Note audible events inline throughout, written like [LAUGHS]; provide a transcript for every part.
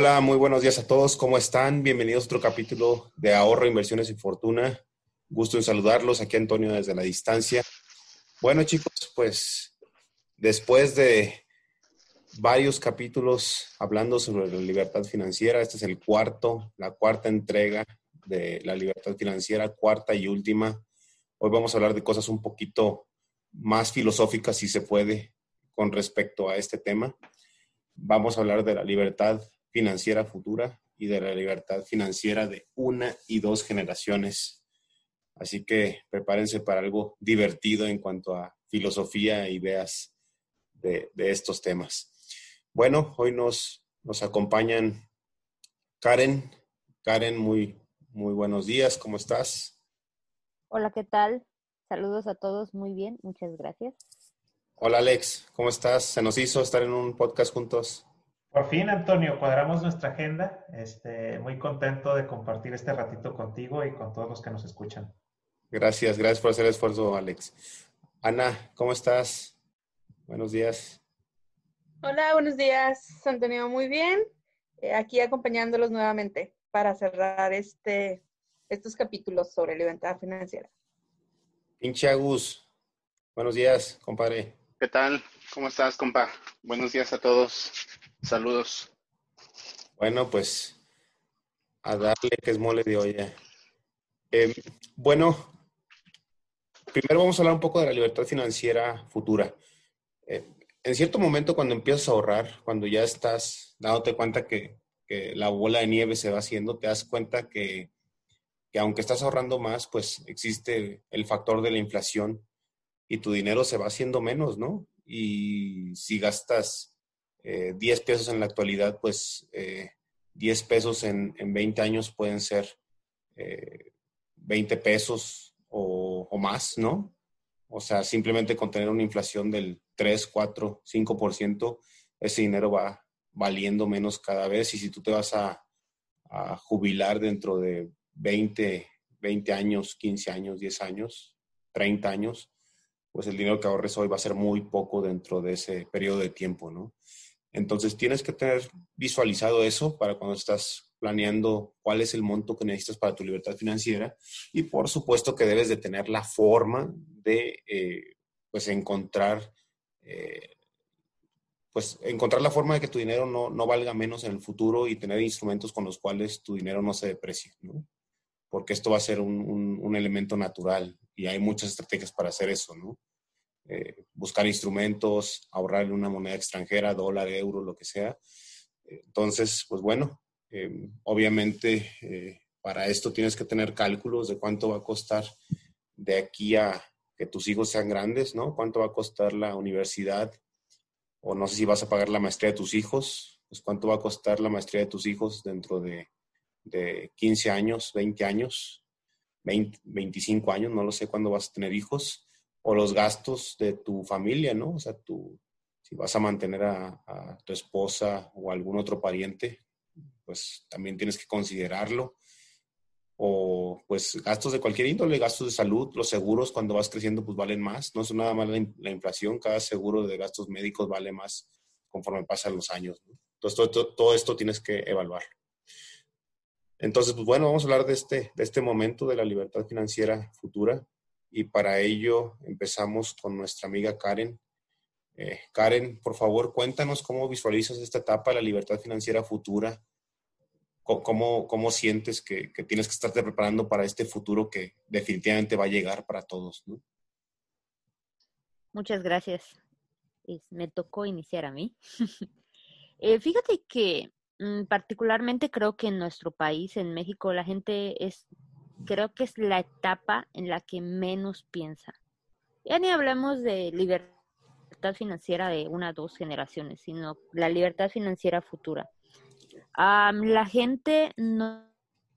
Hola, muy buenos días a todos. ¿Cómo están? Bienvenidos a otro capítulo de Ahorro, Inversiones y Fortuna. Gusto en saludarlos. Aquí Antonio desde la distancia. Bueno, chicos, pues después de varios capítulos hablando sobre la libertad financiera, este es el cuarto, la cuarta entrega de la libertad financiera, cuarta y última. Hoy vamos a hablar de cosas un poquito más filosóficas, si se puede, con respecto a este tema. Vamos a hablar de la libertad financiera futura y de la libertad financiera de una y dos generaciones. Así que prepárense para algo divertido en cuanto a filosofía e ideas de, estos temas. Bueno, hoy nos, nos acompañan Karen. Karen, muy, muy buenos días, ¿cómo estás? Hola, ¿qué tal? Saludos a todos, muy bien, muchas gracias. Hola Alex, ¿cómo estás? ¿Se nos hizo estar en un podcast juntos? Por fin, Antonio, cuadramos nuestra agenda. Este, muy contento de compartir este ratito contigo y con todos los que nos escuchan. Gracias, gracias por hacer el esfuerzo, Alex. Ana, ¿cómo estás? Buenos días. Hola, buenos días, Antonio. Muy bien. Eh, aquí acompañándolos nuevamente para cerrar este, estos capítulos sobre libertad financiera. Pinche Agus. Buenos días, compadre. ¿Qué tal? ¿Cómo estás, compa? Buenos días a todos. Saludos. Bueno, pues a darle que es mole de olla. Em, bueno, primero vamos a hablar un poco de la libertad financiera futura. Eh, en cierto momento, cuando empiezas a ahorrar, cuando ya estás dándote cuenta que, la bola de nieve se va haciendo, te das cuenta que, que, aunque estás ahorrando más, pues existe el factor de la inflación y tu dinero se va haciendo menos, ¿no? Y si gastas 10 eh, pesos en la actualidad, pues 10 eh, pesos en, en, 20 años pueden ser 20 eh, pesos o, o, más, ¿no? O sea, simplemente con tener una inflación del 3, 4, 5%, ese dinero va valiendo menos cada vez. Y si tú te vas a, a jubilar dentro de 20, 20 años, 15 años, 10 años, 30 años, pues el dinero que ahorres hoy va a ser muy poco dentro de ese periodo de tiempo, ¿no? Entonces tienes que tener visualizado eso para cuando estás planeando cuál es el monto que necesitas para tu libertad financiera y por supuesto que debes de tener la forma de eh, pues encontrar eh, pues encontrar la forma de que tu dinero no, no, valga menos en el futuro y tener instrumentos con los cuales tu dinero no se deprecie, ¿no? Porque esto va a ser un, un, un elemento natural y hay muchas estrategias para hacer eso, ¿no? Eh, buscar instrumentos, ahorrar en una moneda extranjera, dólar, euro, lo que sea. Entonces, pues bueno, eh, obviamente eh, para esto tienes que tener cálculos de cuánto va a costar de aquí a que tus hijos sean grandes, ¿no? Cuánto va a costar la universidad o no sé si vas a pagar la maestría de tus hijos, pues cuánto va a costar la maestría de tus hijos dentro de, de 15 años, 20 años, 20, 25 años, no lo sé cuándo vas a tener hijos o los gastos de tu familia, ¿no? O sea, tú, si vas a mantener a, tu esposa o algún otro pariente, pues también tienes que considerarlo. O pues gastos de cualquier índole, gastos de salud, los seguros cuando vas creciendo pues valen más. No es nada más la, inflación, cada seguro de gastos médicos vale más conforme pasan los años. Entonces todo, esto tienes que evaluar. Entonces, pues bueno, vamos a hablar de este, de este momento de la libertad financiera futura y para ello empezamos con nuestra amiga Karen. Eh, Karen, por favor, cuéntanos cómo visualizas esta etapa de la libertad financiera futura. ¿Cómo, cómo sientes que, tienes que estarte preparando para este futuro que definitivamente va a llegar para todos? Muchas gracias. Me tocó iniciar a mí. [LAUGHS] Eh, fíjate que mm, particularmente creo que en nuestro país, en México, la gente es creo que es la etapa en la que menos piensa. Ya ni hablamos de libertad financiera de una o dos generaciones, sino la libertad financiera futura. la gente no,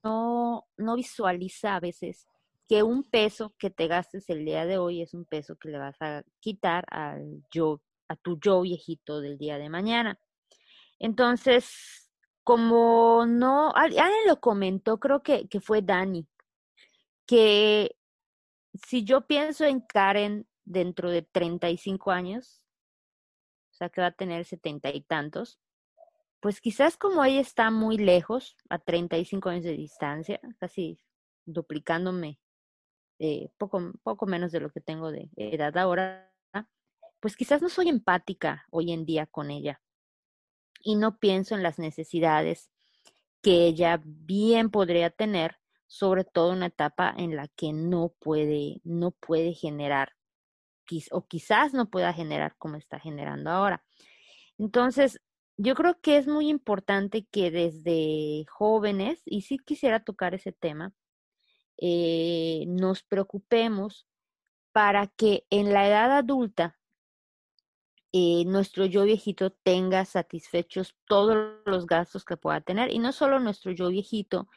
no, visualiza a veces que un peso que te gastes el día de hoy es un peso que le vas a quitar al yo, a tu yo viejito del día de mañana. Entonces, como no, alguien lo comentó, creo que, que fue Dani, que si yo pienso en Karen dentro de 35 años, o sea que va a tener setenta y tantos, pues quizás como ella está muy lejos, a 35 años de distancia, casi duplicándome eh, poco, poco menos de lo que tengo de edad ahora, pues quizás no soy empática hoy en día con ella. Y no pienso en las necesidades que ella bien podría tener, sobre todo una etapa en la que no puede, no puede generar, o quizás no pueda generar como está generando ahora. Entonces, yo creo que es muy importante que desde jóvenes, y sí quisiera tocar ese tema, eh, nos preocupemos para que en la edad adulta eh, nuestro yo viejito tenga satisfechos todos los gastos que pueda tener. Y no solo nuestro yo viejito,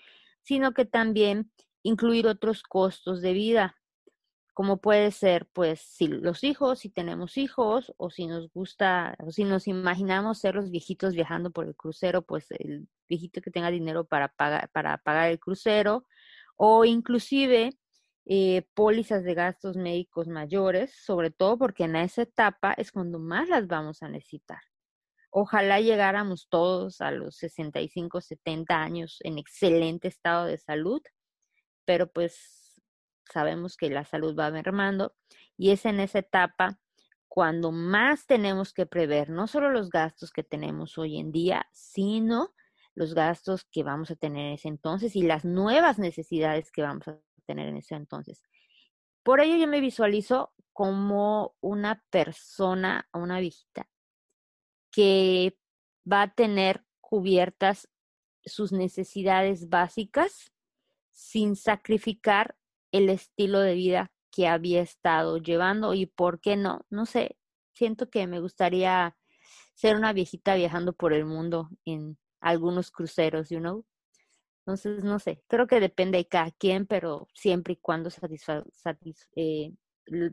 sino que también incluir otros costos de vida como puede ser, pues, si los hijos, si tenemos hijos, o si nos gusta, o si nos imaginamos ser los viejitos viajando por el crucero, pues el viejito que tenga dinero para pagar, para pagar el crucero, o inclusive eh, pólizas de gastos médicos mayores, sobre todo porque en esa etapa es cuando más las vamos a necesitar. Ojalá llegáramos todos a los 65, 70 años en excelente estado de salud, pero pues sabemos que la salud va mermando y es en esa etapa cuando más tenemos que prever no solo los gastos que tenemos hoy en día, sino los gastos que vamos a tener en ese entonces y las nuevas necesidades que vamos a tener en ese entonces. Por ello yo me visualizo como una persona, una viejita, que va a tener cubiertas sus necesidades básicas sin sacrificar el estilo de vida que había estado llevando y por qué no, no sé, siento que me gustaría ser una viejita viajando por el mundo en algunos cruceros, you know. Entonces, no sé, creo que depende de cada quien, pero siempre y cuando eh,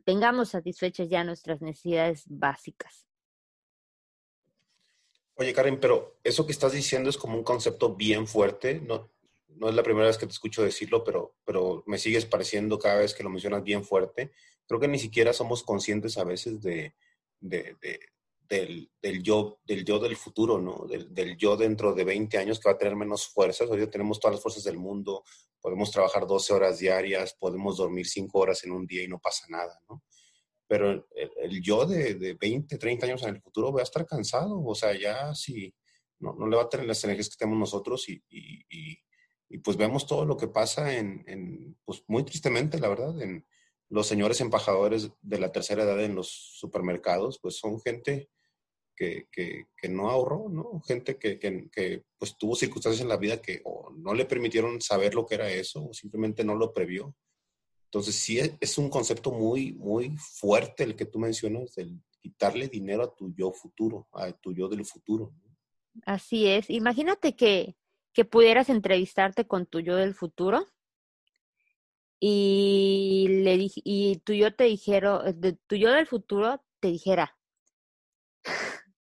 tengamos satisfechas ya nuestras necesidades básicas. Oye, Karen, pero eso que estás diciendo es como un concepto bien fuerte, ¿no? no es la primera vez que te escucho decirlo, pero, pero me sigues pareciendo cada vez que lo mencionas bien fuerte. Creo que ni siquiera somos conscientes a veces de, del, yo, del yo del futuro, ¿no? Del, del, yo dentro de 20 años que va a tener menos fuerzas. Hoy tenemos todas las fuerzas del mundo, podemos trabajar 12 horas diarias, podemos dormir 5 horas en un día y no pasa nada, ¿no? Pero el, yo de, de, 20, 30 años en el futuro va a estar cansado, o sea, ya si no, no le va a tener las energías que tenemos nosotros y, y pues vemos todo lo que pasa en, pues muy tristemente, la verdad, en los señores empajadores de la tercera edad en los supermercados, pues son gente que, no ahorró, ¿no? Gente que, que, pues tuvo circunstancias en la vida que o no le permitieron saber lo que era eso o simplemente no lo previó. Entonces sí es un concepto muy, muy fuerte el que tú mencionas, del quitarle dinero a tu yo futuro, a tu yo del futuro. Así es. Imagínate que que pudieras entrevistarte con tu yo del futuro y le y tu yo te dijera, tu yo del futuro te dijera,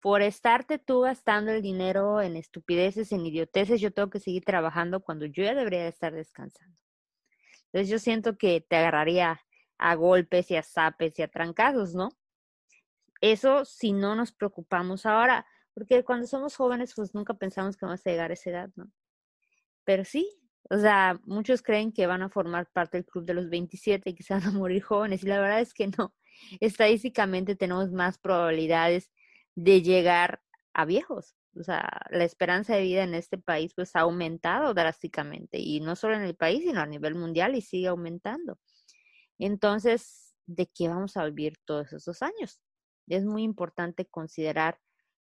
por estarte tú gastando el dinero en estupideces, en idioteces, yo tengo que seguir trabajando cuando yo ya debería estar descansando. Entonces yo siento que te agarraría a golpes y a zapes y a trancazos, ¿no? Eso si no nos preocupamos ahora. Porque cuando somos jóvenes, pues nunca pensamos que vamos a llegar a esa edad, ¿no? Pero sí, o sea, muchos creen que van a formar parte del club de los 27 y que se van a morir jóvenes, y la verdad es que no. Estadísticamente tenemos más probabilidades de llegar a viejos. O sea, la esperanza de vida en este país pues ha aumentado drásticamente, y no solo en el país, sino a nivel mundial y sigue aumentando. Entonces, ¿de qué vamos a vivir todos esos años? Es muy importante considerar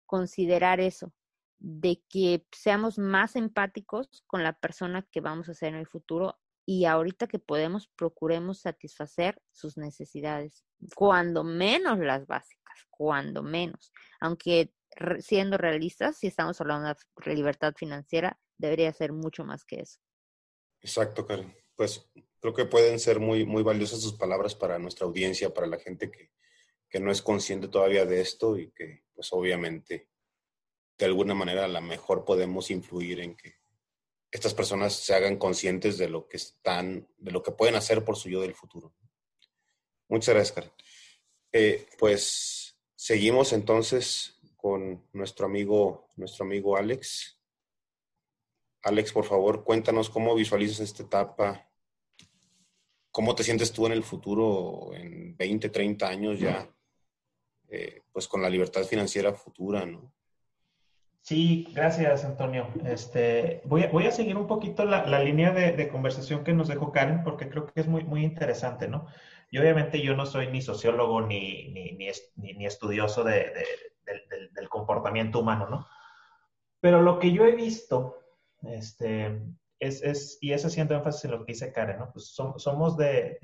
considerar eso, de que seamos más empáticos con la persona que vamos a ser en el futuro y ahorita que podemos, procuremos satisfacer sus necesidades, cuando menos las básicas, cuando menos. Aunque siendo realistas, si estamos hablando de libertad financiera, debería ser mucho más que eso. Exacto, Karen. Pues creo que pueden ser muy, muy valiosas sus palabras para nuestra audiencia, para la gente que, que no es consciente todavía de esto y que pues obviamente de alguna manera a lo mejor podemos influir en que estas personas se hagan conscientes de lo que están, de lo que pueden hacer por su yo del futuro. Muchas gracias, Karen. Eh, pues seguimos entonces con nuestro amigo, nuestro amigo Alex. Alex, por favor, cuéntanos cómo visualizas esta etapa. ¿Cómo te sientes tú en el futuro, en 20, 30 años ya, eh, pues con la libertad financiera futura, ¿no? Sí, gracias, Antonio. Este, voy, a, voy a seguir un poquito la, la línea de, conversación que nos dejó Karen, porque creo que es muy, muy interesante, ¿no? Y obviamente yo no soy ni sociólogo ni, ni, ni, estudioso de, del, comportamiento humano, ¿no? Pero lo que yo he visto, este, es, es, y es haciendo énfasis en lo que dice Karen, ¿no? Pues somos de,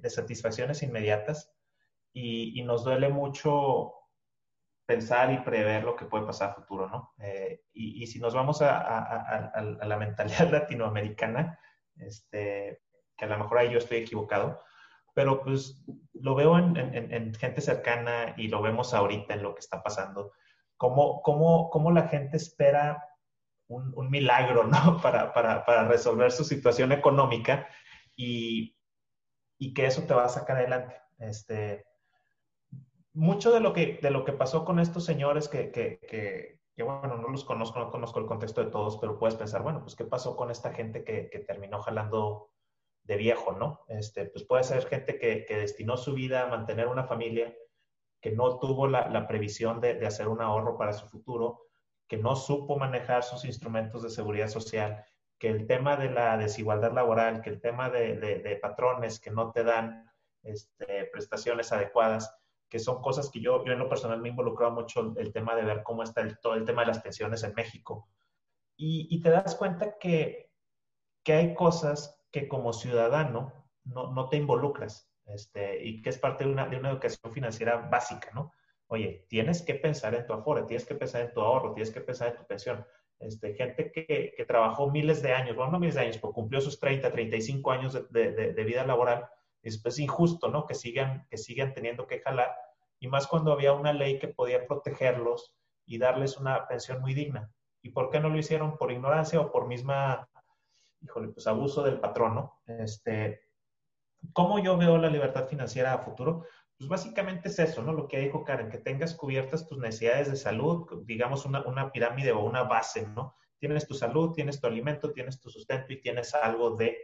de, satisfacciones inmediatas y, y nos duele mucho pensar y prever lo que puede pasar a futuro, ¿no? Eh, y, y, si nos vamos a, a, a, a, la mentalidad [LAUGHS] latinoamericana, este, que a lo mejor ahí yo estoy equivocado, pero pues lo veo en, en, en, gente cercana y lo vemos ahorita en lo que está pasando, cómo, cómo, cómo la gente espera un, un milagro, ¿no? [LAUGHS] Para, para, para, resolver su situación económica y, y que eso te va a sacar adelante. Este, mucho de lo que, de lo que pasó con estos señores que, que, que, que, bueno, no los conozco, no conozco el contexto de todos, pero puedes pensar, bueno, pues qué pasó con esta gente que, que terminó jalando de viejo, ¿no? Este, pues puede ser gente que, destinó su vida a mantener una familia, que no tuvo la, previsión de, hacer un ahorro para su futuro, que no supo manejar sus instrumentos de seguridad social, que el tema de la desigualdad laboral, que el tema de, patrones que no te dan este, prestaciones adecuadas, que son cosas que yo, yo en lo personal me he involucrado mucho el, el tema de ver cómo está el, todo el tema de las pensiones en México. Y, y te das cuenta que, que, hay cosas que como ciudadano no, no te involucras este, y que es parte de una, de una, educación financiera básica, ¿no? Oye, tienes que pensar en tu aforo, tienes que pensar en tu ahorro, tienes que pensar en tu pensión. Este, gente que, que trabajó miles de años, bueno, no miles de años, pero cumplió sus 30, 35 años de, de, de vida laboral, es pues, injusto, ¿no? Que sigan, que sigan teniendo que jalar, y más cuando había una ley que podía protegerlos y darles una pensión muy digna. ¿Y por qué no lo hicieron? ¿Por ignorancia o por misma, híjole, pues abuso del patrón, ¿no? Este, ¿Cómo yo veo la libertad financiera a futuro? Pues básicamente es eso, ¿no? Lo que dijo Karen, que tengas cubiertas tus necesidades de salud, digamos una, una pirámide o una base, ¿no? Tienes tu salud, tienes tu alimento, tienes tu sustento y tienes algo de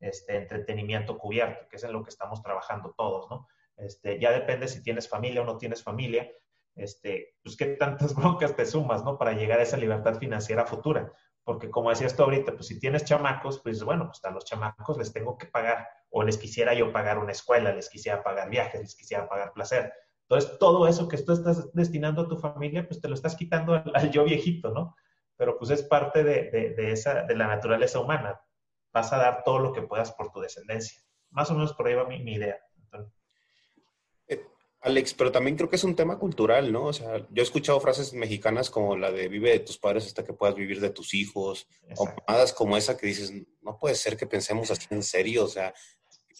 este, entretenimiento cubierto, que es en lo que estamos trabajando todos, ¿no? Este, ya depende si tienes familia o no tienes familia, este, pues qué tantas [LAUGHS] broncas te sumas, ¿no? Para llegar a esa libertad financiera futura. Porque como decías tú ahorita, pues si tienes chamacos, pues bueno, pues a los chamacos les tengo que pagar, o les quisiera yo pagar una escuela, les quisiera pagar viajes, les quisiera pagar placer. Entonces, todo eso que tú estás destinando a tu familia, pues te lo estás quitando al, yo viejito, ¿no? Pero pues es parte de, de, esa, de la naturaleza humana vas a dar todo lo que puedas por tu descendencia. Más o menos por ahí va mi, idea. Alex, pero también creo que es un tema cultural, ¿no? O sea, yo he escuchado frases mexicanas como la de vive de tus padres hasta que puedas vivir de tus hijos, Exacto. o mamadas como esa que dices, no puede ser que pensemos así en serio, o sea,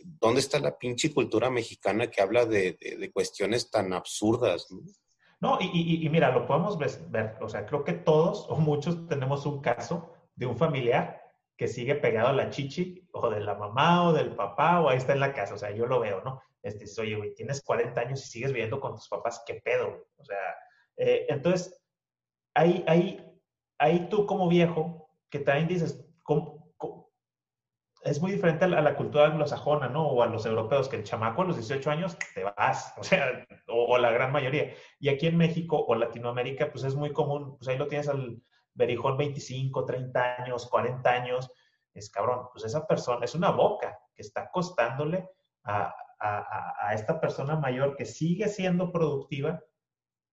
¿dónde está la pinche cultura mexicana que habla de, de, de cuestiones tan absurdas? ¿no? No, y, y, y, mira, lo podemos ver, o sea, creo que todos o muchos tenemos un caso de un familiar que sigue pegado a la chichi o de la mamá o del papá o ahí está en la casa, o sea, yo lo veo, ¿no? Este, oye, güey, tienes 40 años y sigues viviendo con tus papás, ¿qué pedo? Güey? O sea, eh, entonces, ahí, ahí, ahí tú como viejo, que también dices, ¿cómo, cómo? es muy diferente a la, a la, cultura anglosajona, ¿no? O a los europeos, que el chamaco a los 18 años te vas, [LAUGHS] o sea, o, o la gran mayoría. Y aquí en México o Latinoamérica, pues es muy común, pues ahí lo tienes al Berijón 25, 30 años, 40 años, es cabrón, pues esa persona es una boca que está costándole a, a, a, esta persona mayor que sigue siendo productiva,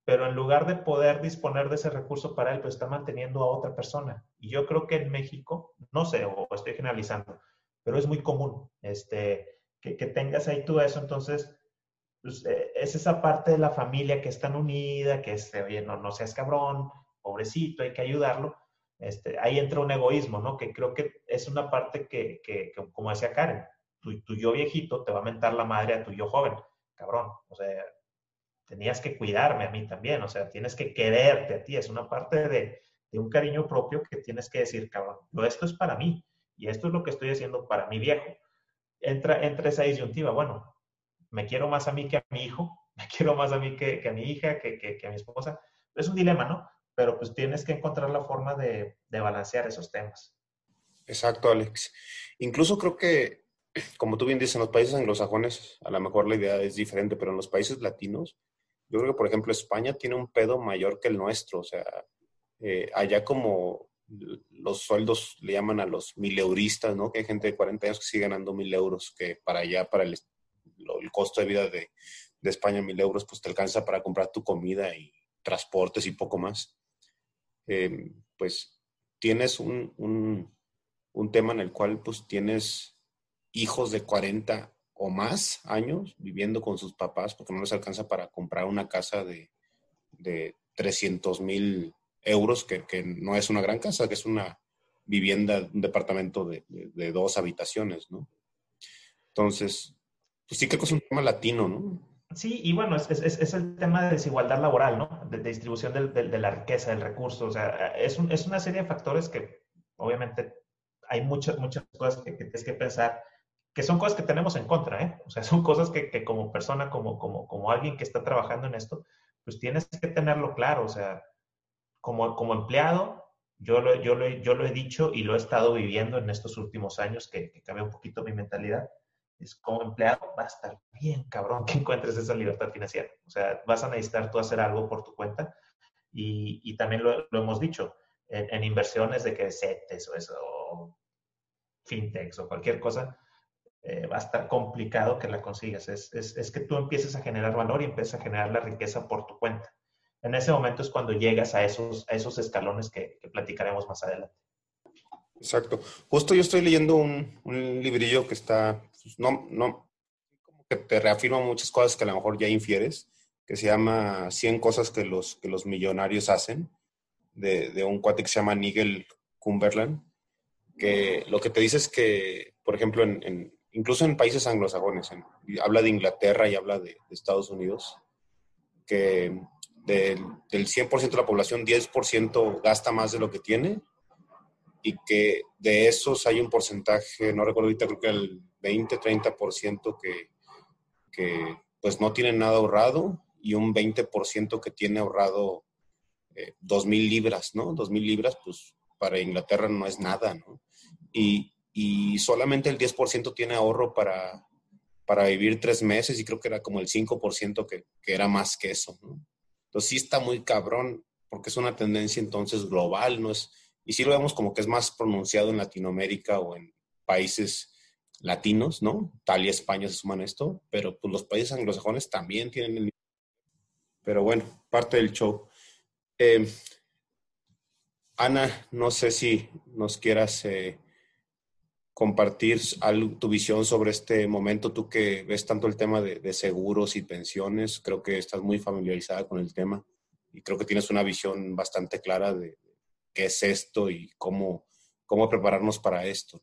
pero en lugar de poder disponer de ese recurso para él, pues está manteniendo a otra persona. Y yo creo que en México, no sé, o estoy generalizando, pero es muy común este, que, que tengas ahí tú eso, entonces pues, eh, es esa parte de la familia que está unida, que es, oye, no, no seas cabrón, pobrecito, hay que ayudarlo. Este, ahí entra un egoísmo, ¿no? Que creo que es una parte que, que, como decía Karen, tu, yo viejito te va a mentar la madre a tu yo joven. Cabrón, o sea, tenías que cuidarme a mí también, o sea, tienes que quererte a ti, es una parte de, de un cariño propio que tienes que decir, cabrón, esto es para mí y esto es lo que estoy haciendo para mi viejo. Entra, entra esa disyuntiva, bueno, me quiero más a mí que a mi hijo, [LAUGHS] me quiero más a mí que, que a mi hija, que, que, que a mi esposa, es un dilema, ¿no? Pero pues tienes que encontrar la forma de, de balancear esos temas. Exacto, Alex. Incluso creo que, como tú bien dices, en los países anglosajones a lo mejor la idea es diferente, pero en los países latinos, yo creo que, por ejemplo, España tiene un pedo mayor que el nuestro. O sea, eh, allá como los sueldos le llaman a los mileuristas, ¿no? Que hay gente de 40 años que sigue ganando mil euros, que para allá, para el, el costo de vida de, de, España, mil euros, pues te alcanza para comprar tu comida y transportes y poco más. Eh, pues tienes un, un, tema en el cual pues tienes hijos de 40 o más años viviendo con sus papás porque no les alcanza para comprar una casa de, de 300 mil euros, que, que, no es una gran casa, que es una vivienda, un departamento de, de, dos habitaciones, ¿no? Entonces, pues sí creo que es un tema latino, ¿no? Sí, y bueno, es, es, es el tema de desigualdad laboral, ¿no? De, distribución de, de, la riqueza, del recurso. O sea, es, un, es una serie de factores que obviamente hay muchas, muchas cosas que, que, tienes que pensar, que son cosas que tenemos en contra, ¿eh? O sea, son cosas que, que como persona, como, como, como alguien que está trabajando en esto, pues tienes que tenerlo claro. O sea, como, como empleado, yo lo, yo, lo, yo lo he dicho y lo he estado viviendo en estos últimos años que, que cambió un poquito mi mentalidad. Es como empleado, va a estar bien cabrón que encuentres esa libertad financiera. O sea, vas a necesitar tú hacer algo por tu cuenta. Y, y también lo, lo, hemos dicho, en, inversiones de que CETES o eso, o fintechs o cualquier cosa, eh, va a estar complicado que la consigas. Es, es, es, que tú empieces a generar valor y empieces a generar la riqueza por tu cuenta en ese momento es cuando llegas a esos, a esos escalones que, que platicaremos más adelante. Exacto. Justo yo estoy leyendo un, un librillo que está, pues, no, no, como que te reafirma muchas cosas que a lo mejor ya infieres, que se llama 100 cosas que los, que los millonarios hacen, de, de un cuate que se llama Nigel Cumberland, que lo que te dice es que, por ejemplo, en, en, incluso en países anglosajones, en, habla de Inglaterra y habla de, de Estados Unidos, que de, del 100% de la población, 10% gasta más de lo que tiene y que de esos hay un porcentaje, no recuerdo ahorita, creo que el 20, 30% que, que pues no tienen nada ahorrado y un 20% que tiene ahorrado eh, 2.000 libras, ¿no? 2.000 libras, pues para Inglaterra no es nada, ¿no? Y, y solamente el 10% tiene ahorro para, para vivir tres meses y creo que era como el 5% que, que era más que eso, ¿no? Entonces sí está muy cabrón, porque es una tendencia entonces global, ¿no es? Y sí lo vemos como que es más pronunciado en Latinoamérica o en países latinos, ¿no? Italia, España se suman esto, pero pues los países anglosajones también tienen el Pero bueno, parte del show. Eh, Ana, no sé si nos quieras eh, compartir tu visión sobre este momento, tú que ves tanto el tema de, de, seguros y pensiones, creo que estás muy familiarizada con el tema y creo que tienes una visión bastante clara de qué es esto y cómo, cómo prepararnos para esto.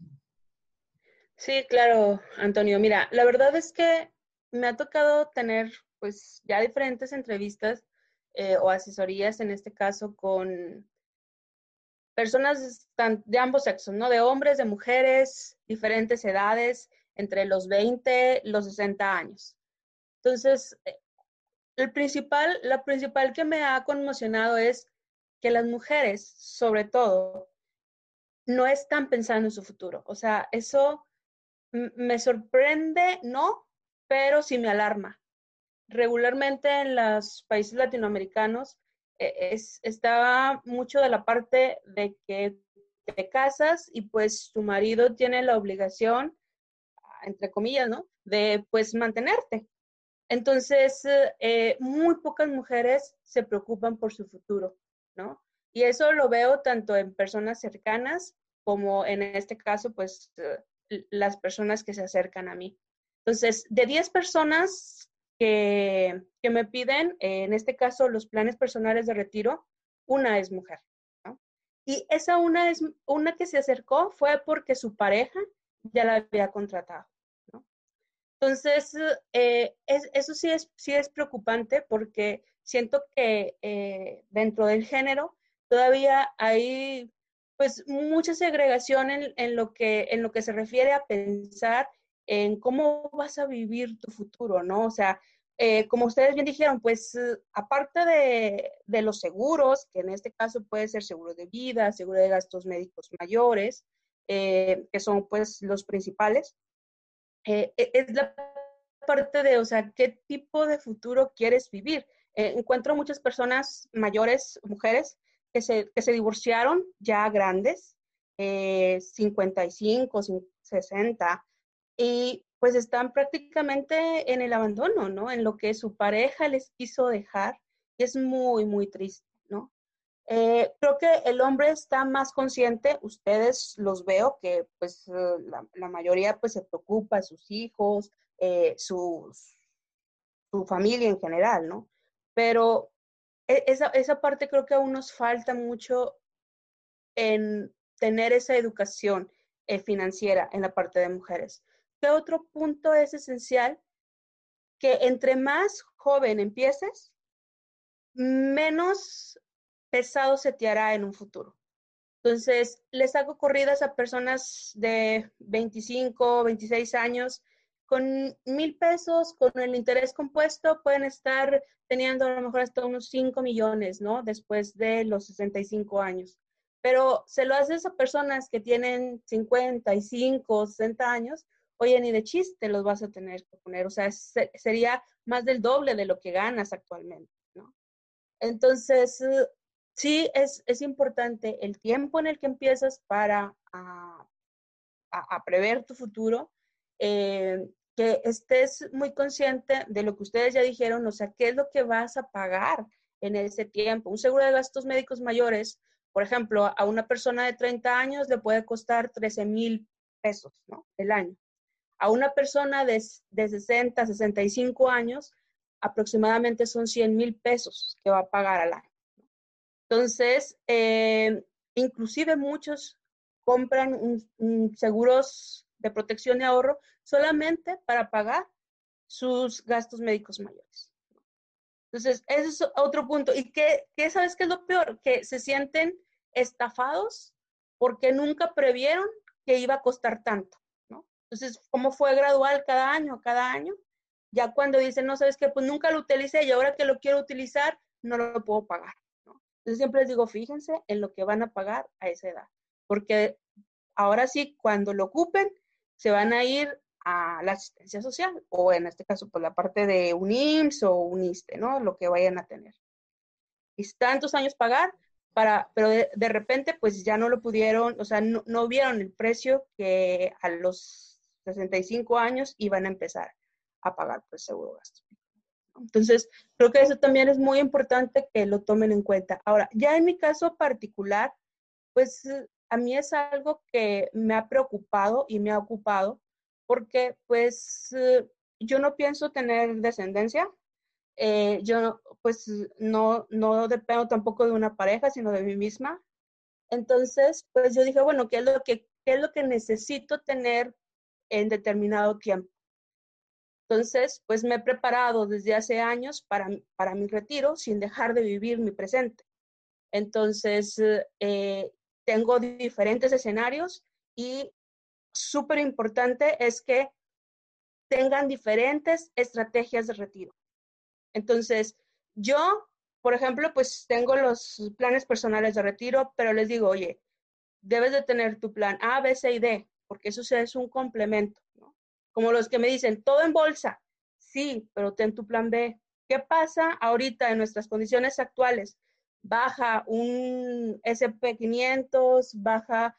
Sí, claro, Antonio. Mira, la verdad es que me ha tocado tener pues ya diferentes entrevistas eh, o asesorías en este caso con personas de ambos sexos, ¿no? De hombres, de mujeres, diferentes edades, entre los 20 y los 60 años. Entonces, eh, el principal, la principal que me ha conmocionado es que las mujeres, sobre todo, no están pensando en su futuro. O sea, eso me sorprende, no, pero sí me alarma. Regularmente en los países latinoamericanos e, es, estaba mucho de la parte de que te casas y pues tu marido tiene la obligación, entre comillas, ¿no? De pues mantenerte. Entonces, eh, muy pocas mujeres se preocupan por su futuro, ¿no? Y eso lo veo tanto en personas cercanas como en este caso, pues las personas que se acercan a mí. Entonces, de 10 personas que, que me piden, eh, en este caso, los planes personales de retiro, una es mujer. ¿no? Y esa una, es, una que se acercó fue porque su pareja ya la había contratado. ¿no? Entonces, eh, es, eso sí es, sí es preocupante porque siento que eh, dentro del género todavía hay pues mucha segregación en, en, lo que, en lo que se refiere a pensar en cómo vas a vivir tu futuro, ¿no? O sea, eh, como ustedes bien dijeron, pues aparte de, de, los seguros, que en este caso puede ser seguro de vida, seguro de gastos médicos mayores, que son pues los principales, e, es la parte de, o sea, qué tipo de futuro quieres vivir. encuentro muchas personas mayores, mujeres, que se, que se divorciaron ya grandes, 55, 60, y pues están prácticamente en el abandono, ¿no? En lo que su pareja les quiso dejar, y es muy, muy triste, ¿no? Eh, creo que el hombre está más consciente, ustedes los veo que pues la, mayoría pues se preocupa de sus hijos, eh, su familia en general, ¿no? Pero esa, esa parte creo que aún nos falta mucho en tener esa educación eh, financiera en la parte de mujeres. ¿Qué otro punto es esencial? Que entre más joven empieces, menos pesado se te hará en un futuro. Entonces, les hago corridas a personas de 25, 26 años con mil pesos, con el interés compuesto, pueden estar teniendo a lo mejor hasta unos 5 millones, ¿no? Después de los 65 años. Pero se lo haces a personas que tienen 55, 60 años, oye, ni de chiste los vas a tener que poner, o sea, sería más del doble de lo que ganas actualmente, ¿no? Entonces, eh, sí es, es importante el tiempo en el que empiezas para a, a, prever tu futuro, eh, que estés muy consciente de lo que ustedes ya dijeron, o sea, qué es lo que vas a pagar en ese tiempo. Un seguro de gastos médicos mayores, por ejemplo, a una persona de 30 años le puede costar 13 mil pesos ¿no? el año. A una persona de, de 60, 65 años, aproximadamente son 100 mil pesos que va a pagar al año. Entonces, eh, inclusive muchos compran un, seguros de protección y ahorro solamente para pagar sus gastos médicos mayores. Entonces, ese es otro punto. ¿Y qué, qué sabes qué es lo peor? Que se sienten estafados porque nunca previeron que iba a costar tanto, ¿no? Entonces, ¿cómo fue gradual cada año, cada año? Ya cuando dicen, no, sabes qué, pues nunca lo utilicé y ahora que lo quiero utilizar, no lo puedo pagar, ¿no? Entonces, siempre les digo, fíjense en lo que van a pagar a esa edad, porque ahora sí, cuando lo ocupen, se van a ir a la asistencia social o en este caso por pues, la parte de un IMSS o un ISTE, ¿no? Lo que vayan a tener. Y tantos años pagar, para, pero de, repente pues ya no lo pudieron, o sea, no, no, vieron el precio que a los 65 años iban a empezar a pagar pues seguro gasto. Entonces, creo que eso también es muy importante que lo tomen en cuenta. Ahora, ya en mi caso particular, pues a mí es algo que me ha preocupado y me ha ocupado porque pues eh, yo no pienso tener descendencia. Eh, yo pues no, no dependo tampoco de una pareja, sino de mí misma. Entonces, pues yo dije, bueno, ¿qué es lo que, qué es lo que necesito tener en determinado tiempo? Entonces, pues me he preparado desde hace años para, para mi retiro sin dejar de vivir mi presente. Entonces, eh, tengo diferentes escenarios y súper importante es que tengan diferentes estrategias de retiro. Entonces, yo, por ejemplo, pues tengo los planes personales de retiro, pero les digo, oye, debes de tener tu plan A, B, C y D, porque eso es un complemento. Como los que me dicen, todo en bolsa. Sí, pero ten tu plan B. ¿Qué pasa ahorita en nuestras condiciones actuales? Baja un SP500, baja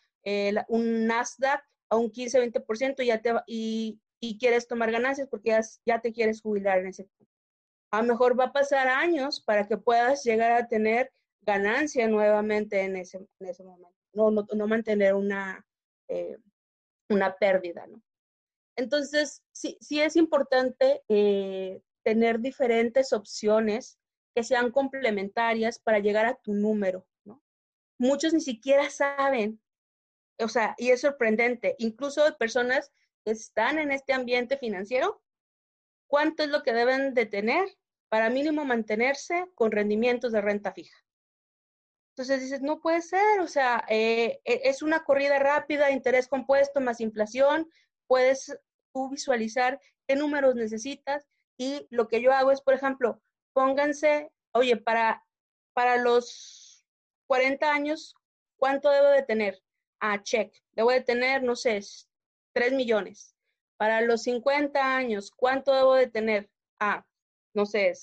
un Nasdaq a un 15-20% ya te, y, y quieres tomar ganancias porque ya, ya te quieres jubilar en ese punto. A lo mejor va a pasar años para que puedas llegar a tener ganancia nuevamente en ese, en ese momento, no, no, no mantener una, eh, una pérdida, ¿no? Entonces, sí, sí es importante eh, tener diferentes opciones que sean complementarias para llegar a tu número, ¿no? Muchos ni siquiera saben, o sea, y es sorprendente, incluso personas que están en este ambiente financiero, cuánto es lo que deben de tener para mínimo mantenerse con rendimientos de renta fija. Entonces dices, no puede ser, o sea, eh, e, es una corrida rápida, interés compuesto más inflación, puedes tú visualizar qué números necesitas Y lo que yo hago es, por ejemplo, pónganse, oye, para, para los 40 años, ¿cuánto debo de tener? Ah, check. Debo de tener, no sé, 3 millones. Para los 50 años, ¿cuánto debo de tener? Ah, no sé,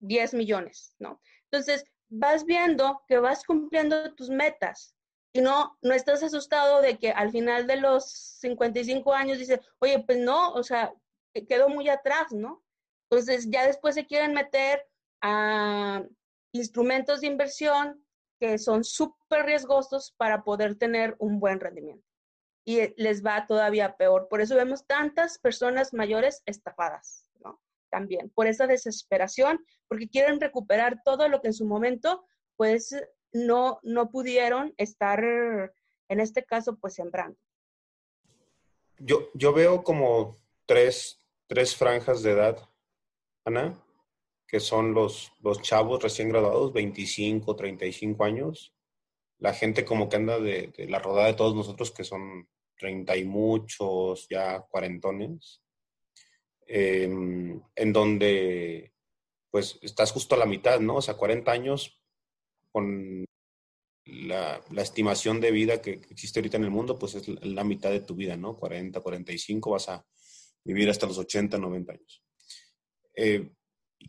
10 millones, ¿no? Entonces, vas viendo que vas cumpliendo tus metas y no, no estás asustado de que al final de los 55 años dices, oye, pues no, o sea, quedó muy atrás, ¿no? Entonces ya después se quieren meter a instrumentos de inversión que son súper riesgosos para poder tener un buen rendimiento. Y les va todavía peor. Por eso vemos tantas personas mayores estafadas, ¿no? También, por esa desesperación, porque quieren recuperar todo lo que en su momento, pues, no, no pudieron estar, en este caso, pues, sembrando. Yo, yo veo como tres, tres franjas de edad, Ana, que son los, los chavos recién graduados, 25, 35 años. La gente como que anda de, la rodada de todos nosotros, que son 30 y muchos, ya cuarentones, em, en donde pues estás justo a la mitad, ¿no? O sea, 40 años con la, la, estimación de vida que existe ahorita en el mundo, pues es la mitad de tu vida, ¿no? 40, 45, vas a vivir hasta los 80, 90 años. Eh,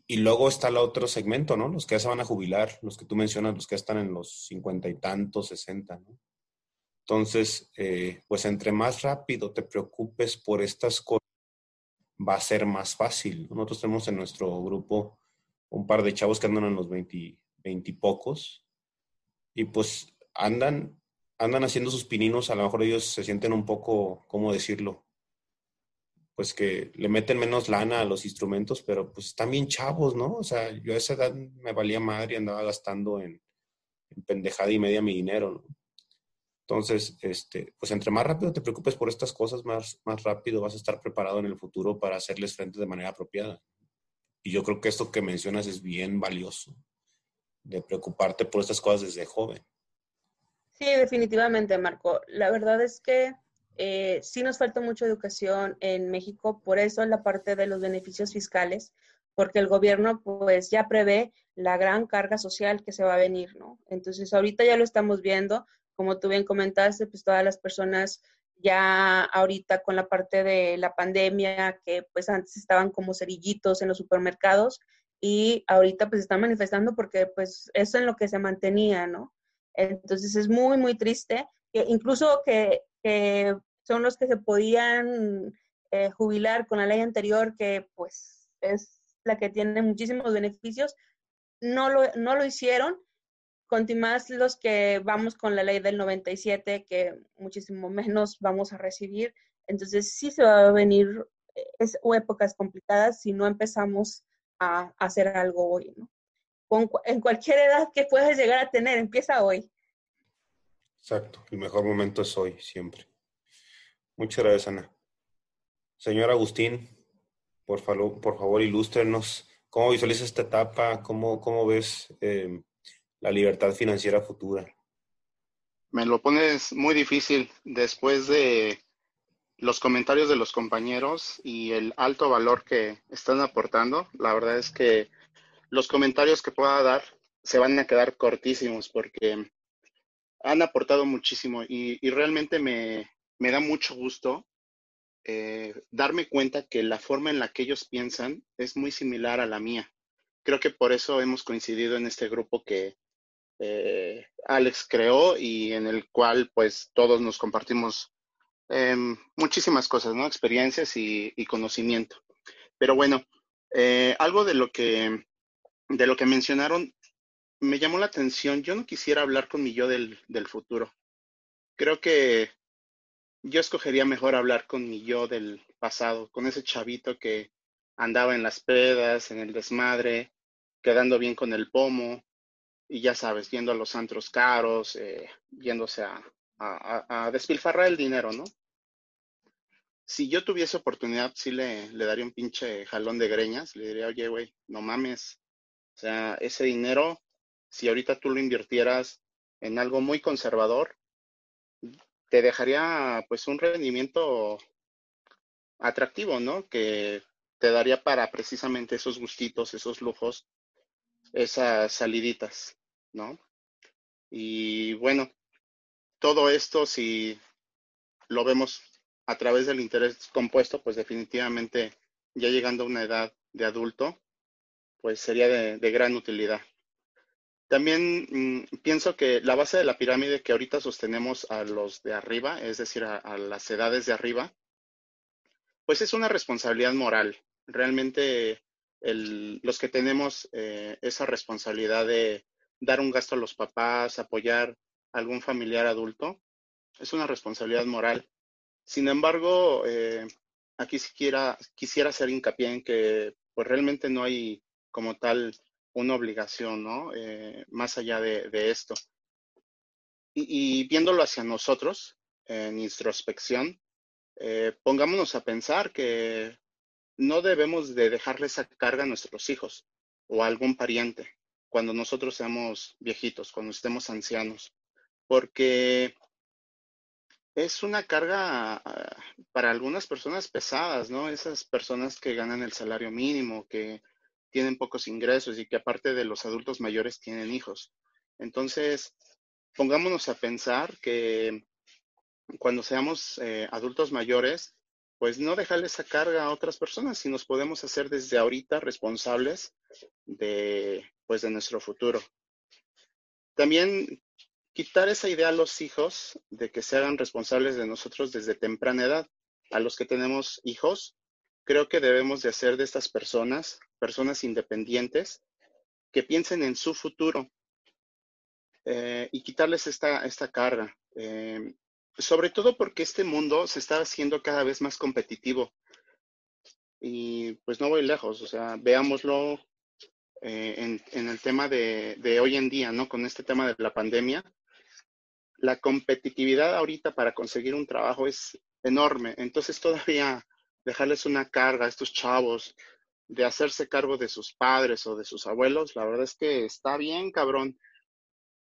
y luego está el otro segmento, ¿no? Los que ya se van a jubilar, los que tú mencionas, los que ya están en los 50 y tantos, 60, ¿no? Entonces, eh, pues entre más rápido te preocupes por estas cosas, va a ser más fácil. Nosotros tenemos en nuestro grupo un par de chavos que andan en los 20, 20 y y pues andan, andan haciendo sus pininos, a lo mejor ellos se sienten un poco, ¿cómo decirlo? Pues que le meten menos lana a los instrumentos, pero pues están bien chavos, ¿no? O sea, yo a esa edad me valía madre y andaba gastando en, pendejada y media mi dinero, ¿no? Entonces, este, pues entre más rápido te preocupes por estas cosas, más, más rápido vas a estar preparado en el futuro para hacerles frente de manera apropiada. Y yo creo que esto que mencionas es bien valioso, de preocuparte por estas cosas desde joven. Sí, definitivamente, Marco. La verdad es que eh, sí nos falta mucha educación en México, por eso la parte de los beneficios fiscales, porque el gobierno pues ya prevé la gran carga social que se va a venir, ¿no? Entonces ahorita ya lo estamos viendo, como tú bien comentaste, pues todas las personas ya ahorita con la parte de la pandemia, que pues antes estaban como cerillitos en los supermercados y ahorita pues están manifestando porque pues eso en lo que se mantenía, ¿no? Entonces es muy, muy triste incluso que que son los que se podían eh, jubilar con la ley anterior, que pues es la que tiene muchísimos beneficios, no lo, no lo hicieron. más los que vamos con la ley del 97, que muchísimo menos vamos a recibir. Entonces sí se va a venir es, épocas complicadas si no empezamos a, hacer algo hoy, ¿no? en cualquier edad que puedas llegar a tener, empieza hoy. Exacto, el mejor momento es hoy, siempre. Muchas gracias, Ana. Señor Agustín, por favor, por favor ilústrenos cómo visualiza esta etapa, cómo, cómo ves eh, la libertad financiera futura. Me lo pones muy difícil después de los comentarios de los compañeros y el alto valor que están aportando. La verdad es que los comentarios que pueda dar se van a quedar cortísimos porque han aportado muchísimo y, realmente me, da mucho gusto eh, darme cuenta que la forma en la que ellos piensan es muy similar a la mía. Creo que por eso hemos coincidido en este grupo que eh, Alex creó y en el cual pues todos nos compartimos em, muchísimas cosas, ¿no? Experiencias y, conocimiento. Pero bueno, eh, algo de lo que de lo que mencionaron me llamó la atención. Yo no quisiera hablar con mi yo del, futuro. Creo que yo escogería mejor hablar con mi yo del pasado, con ese chavito que andaba en las pedas, en el desmadre, quedando bien con el pomo, y ya sabes, yendo a los antros caros, eh, yéndose a, a, despilfarrar el dinero, ¿no? Si yo tuviese oportunidad, sí le, le daría un pinche jalón de greñas, le diría, oye, güey, no mames. O sea, ese dinero si ahorita tú lo invirtieras en algo muy conservador, te dejaría pues un rendimiento atractivo, ¿no? Que te daría para precisamente esos gustitos, esos lujos, esas saliditas, ¿no? Y bueno, todo esto, si lo vemos a través del interés compuesto, pues definitivamente ya llegando a una edad de adulto, pues sería de, gran utilidad. También mm, pienso que la base de la pirámide que ahorita sostenemos a los de arriba, es decir, a, las edades de arriba, pues es una responsabilidad moral. Realmente los que tenemos eh, esa responsabilidad de dar un gasto a los papás, apoyar a algún familiar adulto, es una responsabilidad moral. Sin embargo, eh, aquí siquiera, quisiera hacer hincapié en que pues realmente no hay como tal una obligación, ¿no? Eh, más allá de, esto. Y, viéndolo hacia nosotros, en introspección, eh, pongámonos a pensar que no debemos de dejarle esa carga a nuestros hijos o a algún pariente cuando nosotros seamos viejitos, cuando estemos ancianos, porque es una carga ah, para algunas personas pesadas, ¿no? Esas personas que ganan el salario mínimo, que tienen pocos ingresos y que aparte de los adultos mayores tienen hijos. Entonces, pongámonos a pensar que cuando seamos eh, adultos mayores, pues no dejarle esa carga a otras personas, si nos podemos hacer desde ahorita responsables de, pues, de nuestro futuro. También quitar esa idea a los hijos de que se hagan responsables de nosotros desde temprana edad. A los que tenemos hijos, creo que debemos de hacer de estas personas personas independientes que piensen en su futuro eh, y quitarles esta, esta carga. Eh, sobre todo porque este mundo se está haciendo cada vez más competitivo. Y pues no voy lejos, o sea, veámoslo eh, en, en, el tema de, de, hoy en día, ¿no? Con este tema de la pandemia, la competitividad ahorita para conseguir un trabajo es enorme. Entonces todavía dejarles una carga a estos chavos de hacerse cargo de sus padres o de sus abuelos, la verdad es que está bien, cabrón.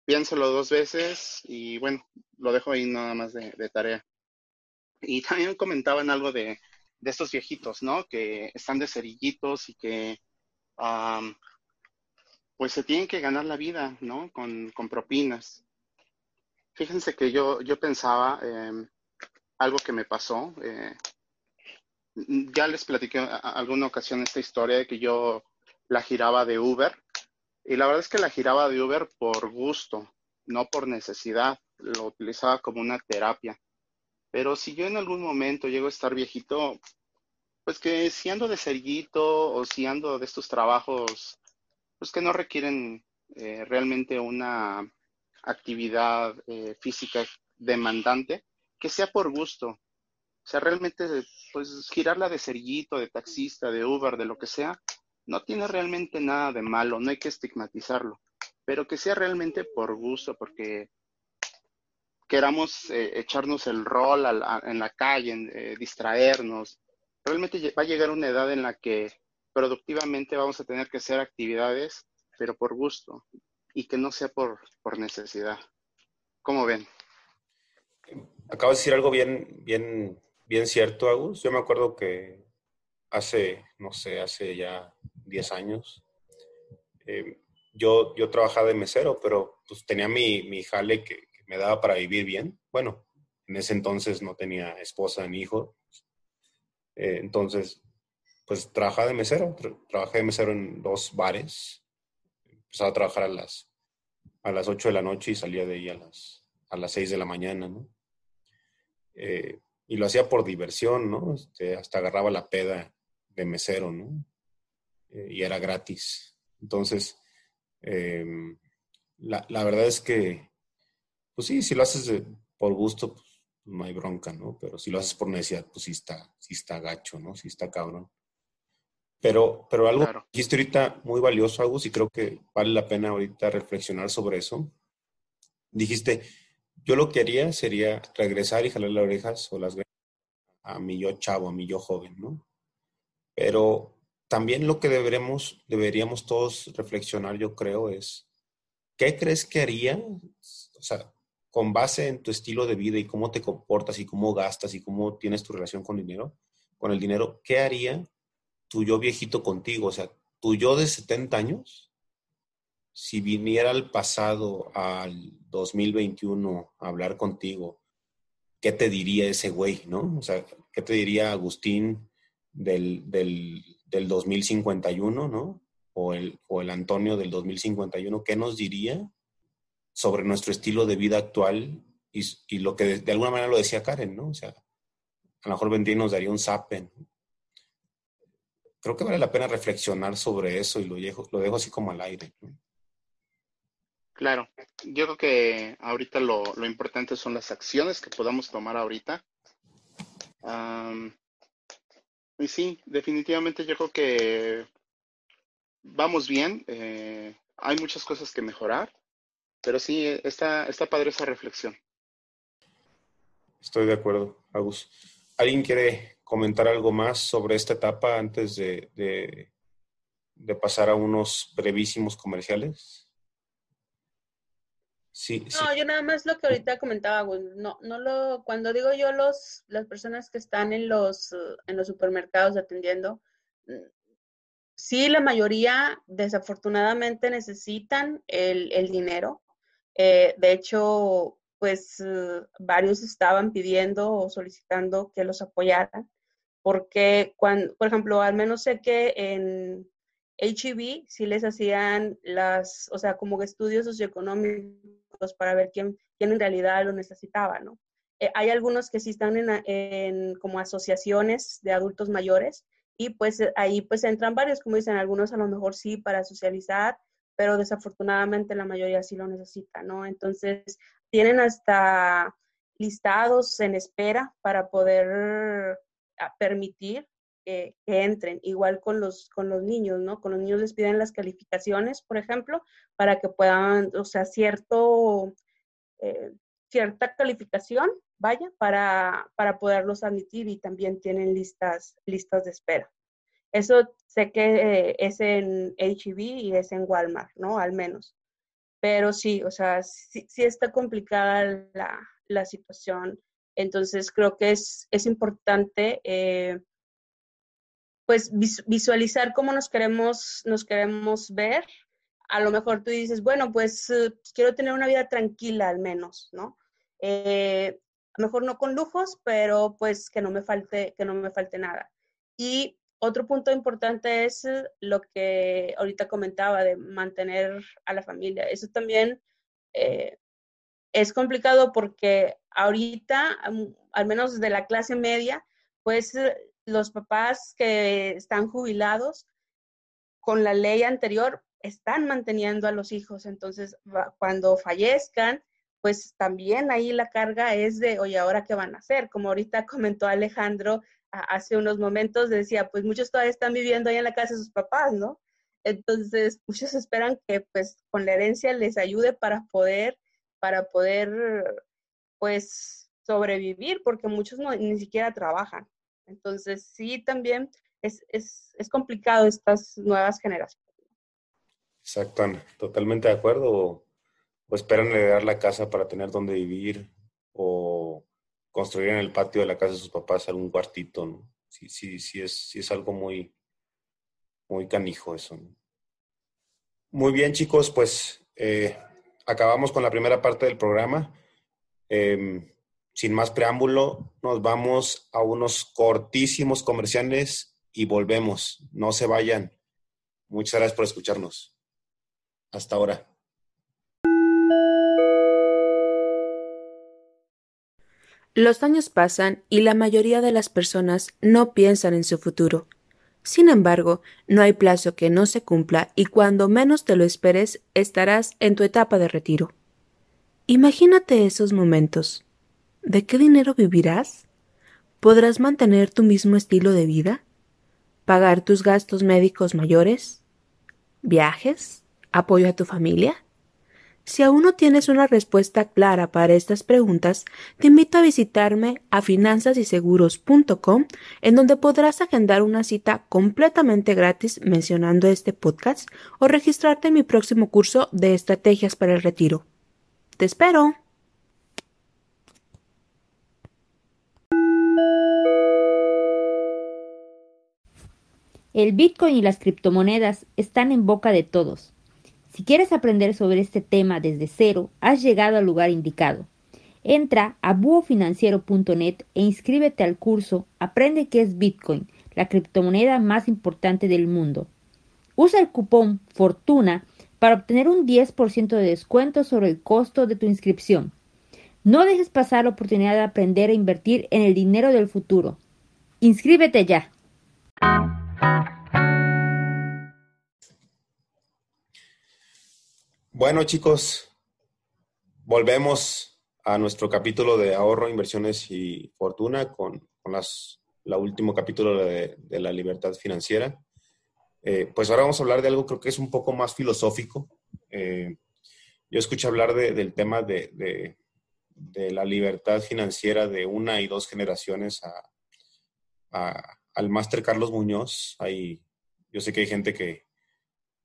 Piénsalo dos veces y bueno, lo dejo ahí nada más de, tarea. Y también comentaban algo de, estos viejitos, ¿no? Que están de cerillitos y que pues se tienen que ganar la vida, ¿no? Con, con propinas. Fíjense que yo, yo pensaba eh, algo que me pasó. Eh, ya les platiqué alguna ocasión esta historia de que yo la giraba de Uber. Y la verdad es que la giraba de Uber por gusto, no por necesidad. Lo utilizaba como una terapia. Pero si yo en algún momento llego a estar viejito, pues que si ando de cerguito o si ando de estos trabajos, pues que no requieren eh, realmente una actividad eh, física demandante, que sea por gusto. O sea, realmente, pues girarla de cerillito, de taxista, de Uber, de lo que sea, no tiene realmente nada de malo, no hay que estigmatizarlo, pero que sea realmente por gusto, porque queramos eh, echarnos el rol en la calle, eh, distraernos. Realmente va a llegar una edad en la que productivamente vamos a tener que hacer actividades, pero por gusto y que no sea por, por necesidad. ¿Cómo ven? Acabas de decir algo bien, bien, bien cierto, Agus. Yo me acuerdo que hace, no sé, hace ya 10 años, eh, yo, yo trabajaba de mesero, pero pues tenía mi, mi jale que, me daba para vivir bien. Bueno, en ese entonces no tenía esposa ni hijo. Eh, entonces, pues trabajaba de mesero. trabajé de mesero en dos bares. Empezaba a trabajar a las a las 8 de la noche y salía de ahí a las, a las 6 de la mañana, ¿no? Eh, y lo hacía por diversión, ¿no? Este, hasta agarraba la peda de mesero, ¿no? Eh, y era gratis. Entonces, em, la, la, verdad es que, pues sí, si lo haces por gusto, pues no hay bronca, ¿no? Pero si lo haces por necesidad, pues sí está, sí está gacho, ¿no? Sí está cabrón. Pero, pero algo que dijiste ahorita muy valioso, Agus, y creo que vale la pena ahorita reflexionar sobre eso. Dijiste, yo lo que haría sería regresar y jalar las orejas o las a mi yo chavo, a mi yo joven, ¿no? Pero también lo que deberemos, deberíamos todos reflexionar, yo creo, es, ¿qué crees que haría? O sea, con base en tu estilo de vida y cómo te comportas y cómo gastas y cómo tienes tu relación con dinero, con el dinero, ¿qué haría tu yo viejito contigo, o sea, tu yo de 70 años, si viniera al pasado, al 2021, a hablar contigo, ¿qué te diría ese güey, no? O sea, ¿qué te diría Agustín del, del, del 2051, no? O el, o el Antonio del 2051, ¿qué nos diría sobre nuestro estilo de vida actual y, y lo que de, alguna manera lo decía Karen, ¿no? O sea, a lo mejor Bentín nos daría un zapen. Creo que vale la pena reflexionar sobre eso y lo dejo, lo dejo así como al aire. ¿no? Claro, yo creo que ahorita lo, importante son las acciones que podamos tomar ahorita. Y sí, definitivamente yo creo que vamos bien. Eh, hay muchas cosas que mejorar, pero sí, está, está padre esa reflexión. Estoy de acuerdo, Agus. ¿Alguien quiere comentar algo más sobre esta etapa antes de, de pasar a unos brevísimos comerciales? Sí, no, sí. yo nada más lo que ahorita comentaba, no, no lo, cuando digo yo los, las personas que están en los, en los supermercados atendiendo, sí, la mayoría desafortunadamente necesitan el, el dinero. Eh, de hecho, pues varios estaban pidiendo o solicitando que los apoyaran, porque cuando, por ejemplo, al menos sé que en HEB sí les hacían las, o sea, como estudios socioeconómicos para ver quién, quién en realidad lo necesitaba, ¿no? Eh, hay algunos que sí están en, en, como asociaciones de adultos mayores y pues ahí pues entran varios, como dicen, algunos a lo mejor sí para socializar, pero desafortunadamente la mayoría sí lo necesita, ¿no? Entonces tienen hasta listados en espera para poder permitir que, que, entren, igual con los, con los niños, ¿no? Con los niños les piden las calificaciones, por ejemplo, para que puedan, o sea, cierto, eh, cierta calificación, vaya, para, para poderlos admitir y también tienen listas, listas de espera. Eso sé que eh, es en HEB y es en Walmart, ¿no? Al menos. Pero sí, o sea, sí, sí está complicada la, la, situación. Entonces creo que es, es importante eh, pues visualizar cómo nos queremos, nos queremos ver. A lo mejor tú dices, bueno, pues uh, quiero tener una vida tranquila al menos, ¿no? Eh, mejor no con lujos, pero pues que no me falte, que no me falte nada. Y otro punto importante es lo que ahorita comentaba de mantener a la familia. Eso también eh, es complicado porque ahorita, al menos de la clase media, pues los papás que están jubilados con la ley anterior están manteniendo a los hijos. Entonces, cuando fallezcan, pues también ahí la carga es de, oye, ¿ahora qué van a hacer? Como ahorita comentó Alejandro hace unos momentos, decía, pues muchos todavía están viviendo ahí en la casa de sus papás, ¿no? Entonces, muchos esperan que pues con la herencia les ayude para poder, para poder, pues, sobrevivir, porque muchos no, ni siquiera trabajan. Entonces, sí, también es, es, es complicado estas nuevas generaciones. Exacto, Ana. Totalmente de acuerdo. O, esperan heredar la casa para tener donde vivir o construir en el patio de la casa de sus papás algún cuartito, ¿no? Sí, sí, sí es, sí es algo muy, muy canijo eso. ¿no? Muy bien, chicos, pues eh, acabamos con la primera parte del programa. Eh, sin más preámbulo, nos vamos a unos cortísimos comerciales y volvemos. No se vayan. Muchas gracias por escucharnos. Hasta ahora. Los años pasan y la mayoría de las personas no piensan en su futuro. Sin embargo, no hay plazo que no se cumpla y cuando menos te lo esperes estarás en tu etapa de retiro. Imagínate esos momentos ¿De qué dinero vivirás? ¿Podrás mantener tu mismo estilo de vida? ¿Pagar tus gastos médicos mayores? ¿Viajes? ¿Apoyo a tu familia? Si aún no tienes una respuesta clara para estas preguntas, te invito a visitarme a finanzasyseguros.com, en donde podrás agendar una cita completamente gratis mencionando este podcast o registrarte en mi próximo curso de estrategias para el retiro. ¡Te espero! El Bitcoin y las criptomonedas están en boca de todos. Si quieres aprender sobre este tema desde cero, has llegado al lugar indicado. Entra a buofinanciero.net e inscríbete al curso Aprende qué es Bitcoin, la criptomoneda más importante del mundo. Usa el cupón FORTUNA para obtener un 10% de descuento sobre el costo de tu inscripción. No dejes pasar la oportunidad de aprender a invertir en el dinero del futuro. Inscríbete ya. Bueno chicos, volvemos a nuestro capítulo de ahorro, inversiones y fortuna con, con las, la último capítulo de, de la libertad financiera. Eh, pues ahora vamos a hablar de algo creo que es un poco más filosófico. Eh, yo escuché hablar del tema de, la libertad financiera de una y dos generaciones al máster Carlos Muñoz. Hay, yo sé que hay gente que,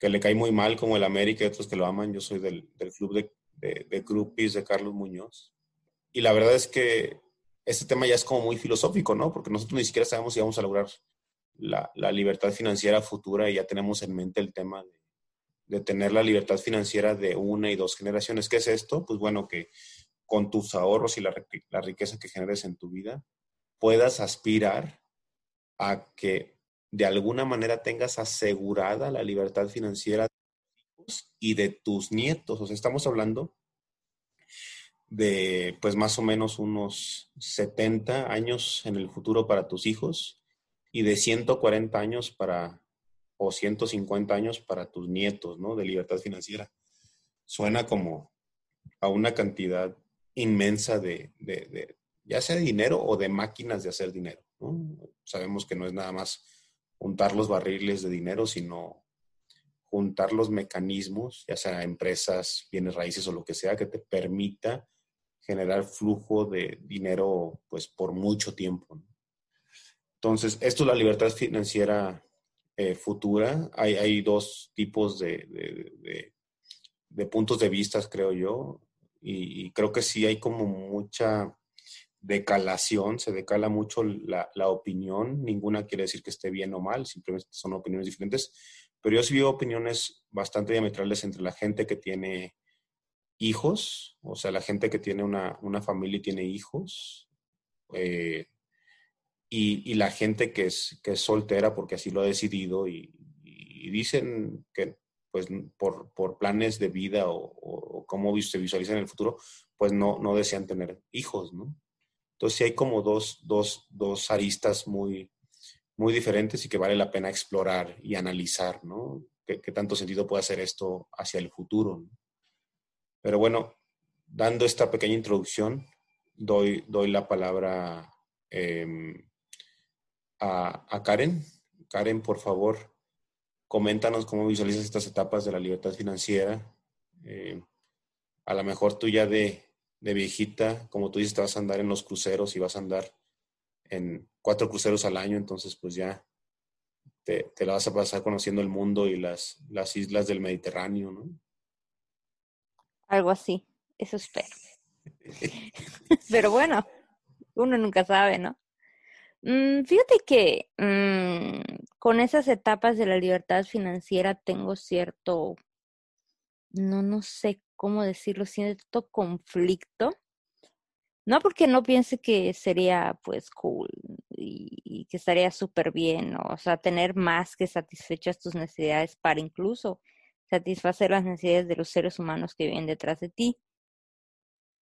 le cae muy mal, como el América y otros que lo aman. Yo soy del, club de, de, de groupies de Carlos Muñoz. Y la verdad es que este tema ya es como muy filosófico, ¿no? Porque nosotros ni siquiera sabemos si vamos a lograr la, libertad financiera futura y ya tenemos en mente el tema de, tener la libertad financiera de una y dos generaciones. ¿Qué es esto? Pues bueno, que con tus ahorros y la, la riqueza que generes en tu vida, puedas aspirar a que de alguna manera tengas asegurada la libertad financiera de tus y de tus nietos. O sea, estamos hablando de pues más o menos unos 70 años en el futuro para tus hijos y de 140 años para, o 150 años para tus nietos, ¿no? De libertad financiera. Suena como a una cantidad inmensa de, de, ya sea de dinero o de máquinas de hacer dinero. Sabemos que no es nada más juntar los barriles de dinero, sino juntar los mecanismos, ya sea empresas, bienes raíces o lo que sea, que te permita generar flujo de dinero pues por mucho tiempo. Entonces, esto es la libertad financiera eh, futura. Hay, hay, dos tipos de, de, puntos de vista, creo yo, y, creo que sí hay como mucha decalación, se decala mucho la, la, opinión. Ninguna quiere decir que esté bien o mal, simplemente son opiniones diferentes. Pero yo sí veo opiniones bastante diametrales entre la gente que tiene hijos, o sea, la gente que tiene una, una familia y tiene hijos, eh, y, la gente que es, que es soltera porque así lo ha decidido y, dicen que pues por, por, planes de vida o, o, cómo se visualizan en el futuro, pues no, no desean tener hijos, ¿no? Entonces sí hay como dos, dos, dos aristas muy, muy diferentes y que vale la pena explorar y analizar, ¿no? ¿Qué, qué tanto sentido puede hacer esto hacia el futuro? Pero bueno, dando esta pequeña introducción, doy, doy la palabra eh, a, Karen. Karen, por favor, coméntanos cómo visualizas estas etapas de la libertad financiera. Eh, a lo mejor tú ya de, viejita, como tú dices, te vas a andar en los cruceros y vas a andar en cuatro cruceros al año, entonces pues ya te, te la vas a pasar conociendo el mundo y las, las islas del Mediterráneo, ¿no? Algo así, eso espero. [LAUGHS] Pero bueno, uno nunca sabe, ¿no? Mm, fíjate que mm, con esas etapas de la libertad financiera tengo cierto, no, no sé cómo decirlo, cierto conflicto. No porque no piense que sería pues cool y, que estaría súper bien, o sea, tener más que satisfechas tus necesidades para incluso satisfacer las necesidades de los seres humanos que viven detrás de ti.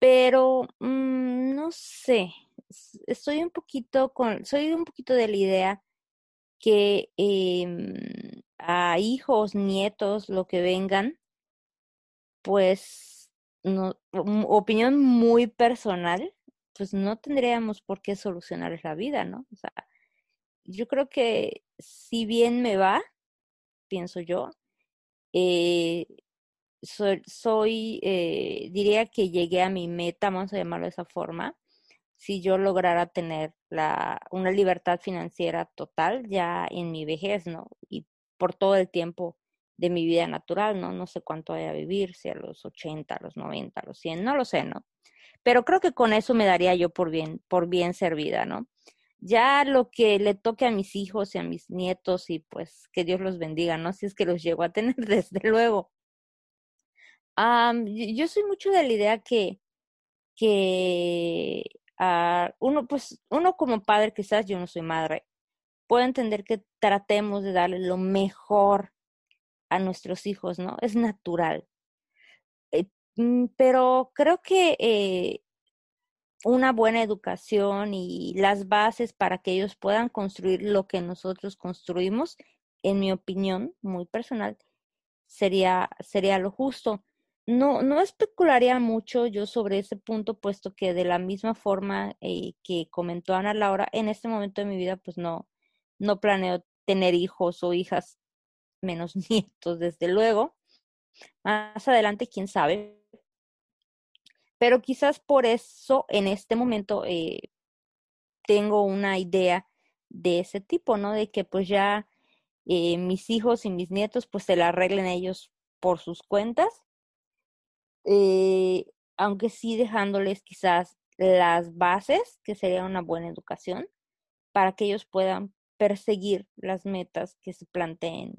Pero mm, no sé, estoy un poquito con, soy un poquito de la idea que em, a hijos, nietos, lo que vengan, pues, no, opinión muy personal, pues no tendríamos por qué solucionar la vida, ¿no? O sea, yo creo que si bien me va, pienso yo, eh, soy, soy eh, diría que llegué a mi meta, vamos a llamarlo de esa forma, si yo lograra tener la, una libertad financiera total ya en mi vejez, ¿no? Y por todo el tiempo de mi vida natural, ¿no? No sé cuánto voy a vivir, si a los 80, a los 90, a los 100, no lo sé, ¿no? Pero creo que con eso me daría yo por bien, por bien servida, ¿no? ya lo que le toque a mis hijos y a mis nietos y pues que Dios los bendiga, ¿no? Si es que los llego a tener, [LAUGHS] desde luego. yo soy mucho de la idea que, que uh, uno, pues, uno como padre, quizás yo no soy madre, puede entender que tratemos de darle lo mejor a nuestros hijos, ¿no? Es natural. Eh, mm, pero creo que eh, una buena educación y las bases para que ellos puedan construir lo que nosotros construimos, en mi opinión muy personal, sería, sería lo justo. No, no especularía mucho yo sobre ese punto, puesto que de la misma forma eh, que comentó Ana Laura, en este momento de mi vida, pues no, no planeo tener hijos o hijas, menos [LAUGHS] nietos, desde luego. Más adelante, quién sabe, pero quizás por eso en este momento eh, tengo una idea de ese tipo, ¿no? De que pues ya eh, mis hijos y mis nietos pues se la arreglen ellos por sus cuentas, eh, aunque sí dejándoles quizás las bases, que sería una buena educación, para que ellos puedan perseguir las metas que se planteen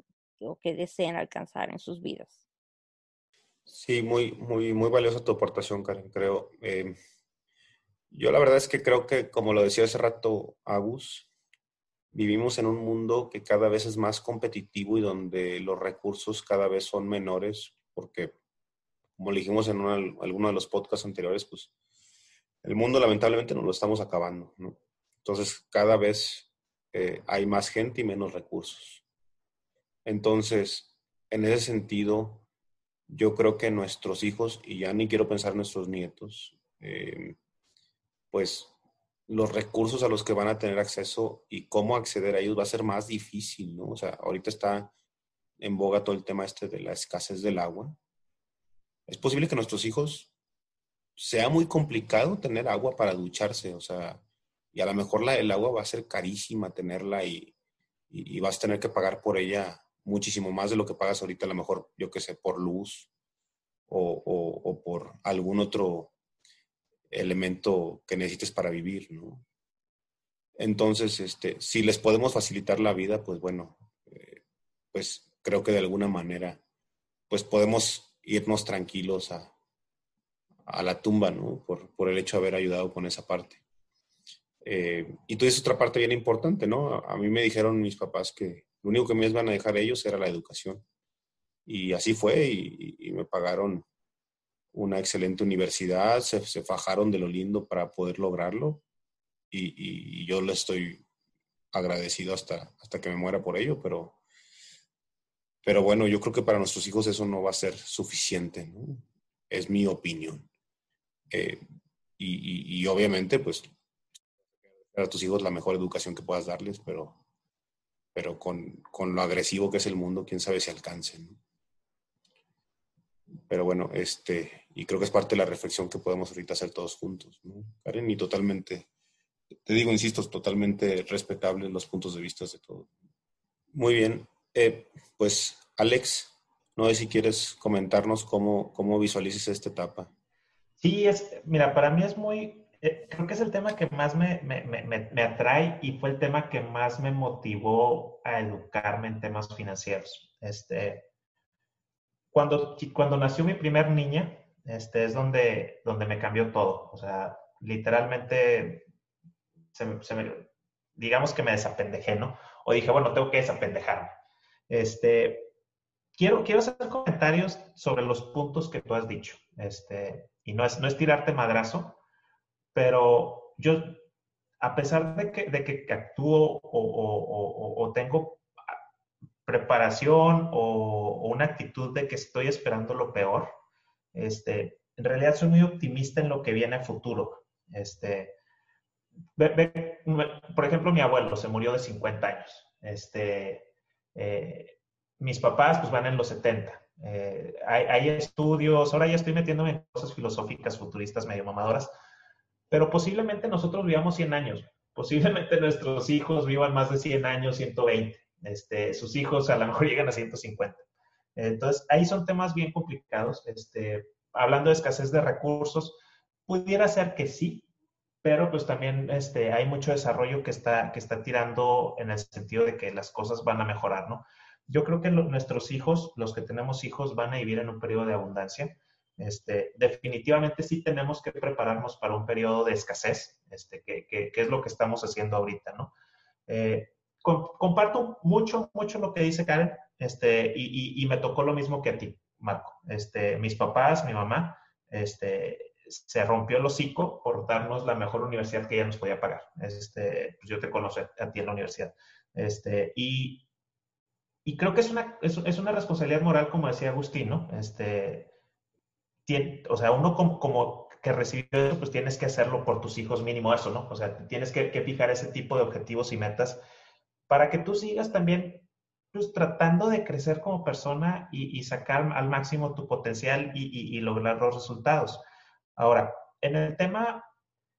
o que deseen alcanzar en sus vidas. Sí, muy, muy, muy valiosa tu aportación, Karen, creo. Eh, yo la verdad es que creo que, como lo decía hace rato Agus, vivimos en un mundo que cada vez es más competitivo y donde los recursos cada vez son menores, porque, como le dijimos en alguno de los podcasts anteriores, pues el mundo lamentablemente nos lo estamos acabando. Entonces, cada vez eh, hay más gente y menos recursos. Entonces, en ese sentido, yo creo que nuestros hijos, y ya ni quiero pensar nuestros nietos, eh, pues los recursos a los que van a tener acceso y cómo acceder a ellos va a ser más difícil, ¿no? O sea, ahorita está en boga todo el tema este de la escasez del agua. Es posible que nuestros hijos sea muy complicado tener agua para ducharse, o sea, y a lo mejor la, el agua va a ser carísima tenerla y, y vas a tener que pagar por ella muchísimo más de lo que pagas ahorita, a lo mejor, yo que sé, por luz o, por algún otro elemento que necesites para vivir, ¿no? Entonces, este, si les podemos facilitar la vida, pues bueno, eh, pues creo que de alguna manera, pues podemos irnos tranquilos a, a la tumba, ¿no? Por, por, el hecho de haber ayudado con esa parte. Eh, y tú dices otra parte bien importante, ¿no? A mí me dijeron mis papás que lo único que me iban a dejar ellos era la educación. Y así fue, y, me pagaron una excelente universidad, se, fajaron de lo lindo para poder lograrlo, y, yo le estoy agradecido hasta, hasta que me muera por ello, pero, pero bueno, yo creo que para nuestros hijos eso no va a ser suficiente, ¿no? Es mi opinión. Eh, y, y, obviamente, pues, a tus hijos la mejor educación que puedas darles, pero pero con, con, lo agresivo que es el mundo, quién sabe si alcance. Pero bueno, este, y creo que es parte de la reflexión que podemos ahorita hacer todos juntos, ¿no? Karen, y totalmente, te digo, insisto, totalmente respetables los puntos de vista de todos. Muy bien, eh, pues Alex, no sé si quieres comentarnos cómo, cómo visualizas esta etapa. Sí, es, mira, para mí es muy, eh, creo que es el tema que más me, me, me, me, atrae y fue el tema que más me motivó a educarme en temas financieros. Este, cuando, cuando nació mi primer niña, este, es donde, donde me cambió todo. O sea, literalmente, se, se me, digamos que me desapendejé, ¿no? O dije, bueno, tengo que desapendejarme. Este, quiero, quiero hacer comentarios sobre los puntos que tú has dicho. Este, y no es, no es tirarte madrazo, pero yo, a pesar de que, de que actúo o, tengo preparación o, una actitud de que estoy esperando lo peor, este, en realidad soy muy optimista en lo que viene a futuro. Este, por ejemplo, mi abuelo se murió de 50 años. Este, eh, mis papás pues van en los 70. Eh, hay, hay, estudios, ahora ya estoy metiéndome en cosas filosóficas futuristas medio mamadoras, pero posiblemente nosotros vivamos 100 años, posiblemente nuestros hijos vivan más de 100 años, 120, este, sus hijos a lo mejor llegan a 150. Entonces, ahí son temas bien complicados. Este, hablando de escasez de recursos, pudiera ser que sí, pero pues también este, hay mucho desarrollo que está, que está tirando en el sentido de que las cosas van a mejorar, ¿no? Yo creo que nuestros hijos, los que tenemos hijos, van a vivir en un periodo de abundancia. Este, definitivamente sí tenemos que prepararnos para un periodo de escasez, este, que, es lo que estamos haciendo ahorita, ¿no? Eh, comparto mucho, mucho lo que dice Karen, este, y, me tocó lo mismo que a ti, Marco. Este, mis papás, mi mamá, este, se rompió el hocico por darnos la mejor universidad que ella nos podía pagar. Este, pues yo te conozco a ti en la universidad. Este, y, y creo que es una, es, es, una responsabilidad moral, como decía Agustín, ¿no? Este, o sea, uno como, como, que recibió eso, pues tienes que hacerlo por tus hijos, mínimo eso, ¿no? O sea, tienes que, que fijar ese tipo de objetivos y metas para que tú sigas también pues, tratando de crecer como persona y, y sacar al máximo tu potencial y, y, lograr los resultados. Ahora, en el tema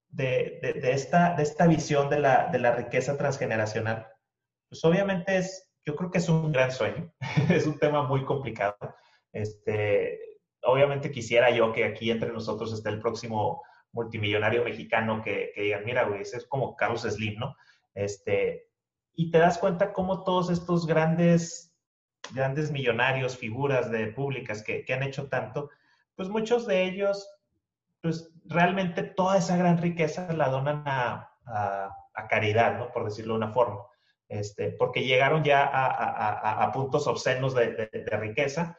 de, de, de, esta, de esta visión de la, de la riqueza transgeneracional, pues obviamente es, yo creo que es un gran sueño, [LAUGHS] es un tema muy complicado. Este, obviamente quisiera yo que aquí entre nosotros esté el próximo multimillonario mexicano que, que digan, mira, güey, ese es como Carlos Slim, ¿no? Este, y te das cuenta cómo todos estos grandes, grandes millonarios, figuras de públicas que, que han hecho tanto, pues muchos de ellos, pues realmente toda esa gran riqueza la donan a, a, caridad, ¿no? Por decirlo de una forma. Este, porque llegaron ya a, a puntos obscenos de, riqueza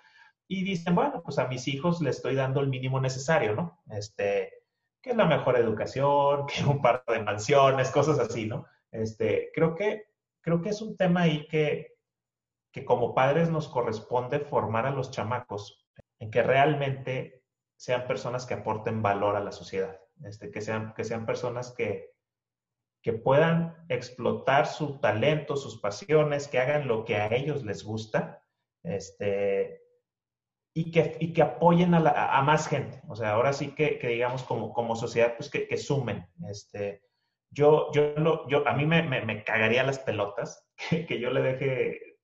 y dicen, bueno, pues a mis hijos les estoy dando el mínimo necesario, ¿no? Este, que es la mejor educación, [LAUGHS] que un par de mansiones, cosas así, ¿no? Este, creo que creo que es un tema ahí que, que como padres nos corresponde formar a los chamacos en que realmente sean personas que aporten valor a la sociedad, este, que, sean, que sean personas que, que puedan explotar su talento, sus pasiones, que hagan lo que a ellos les gusta, este, y, que, y que apoyen a, a, más gente. O sea, ahora sí que, que digamos como, como sociedad, pues que, que sumen. Este, yo, yo, lo, yo, a mí me, me, cagaría las pelotas [LAUGHS] que, que, yo le deje,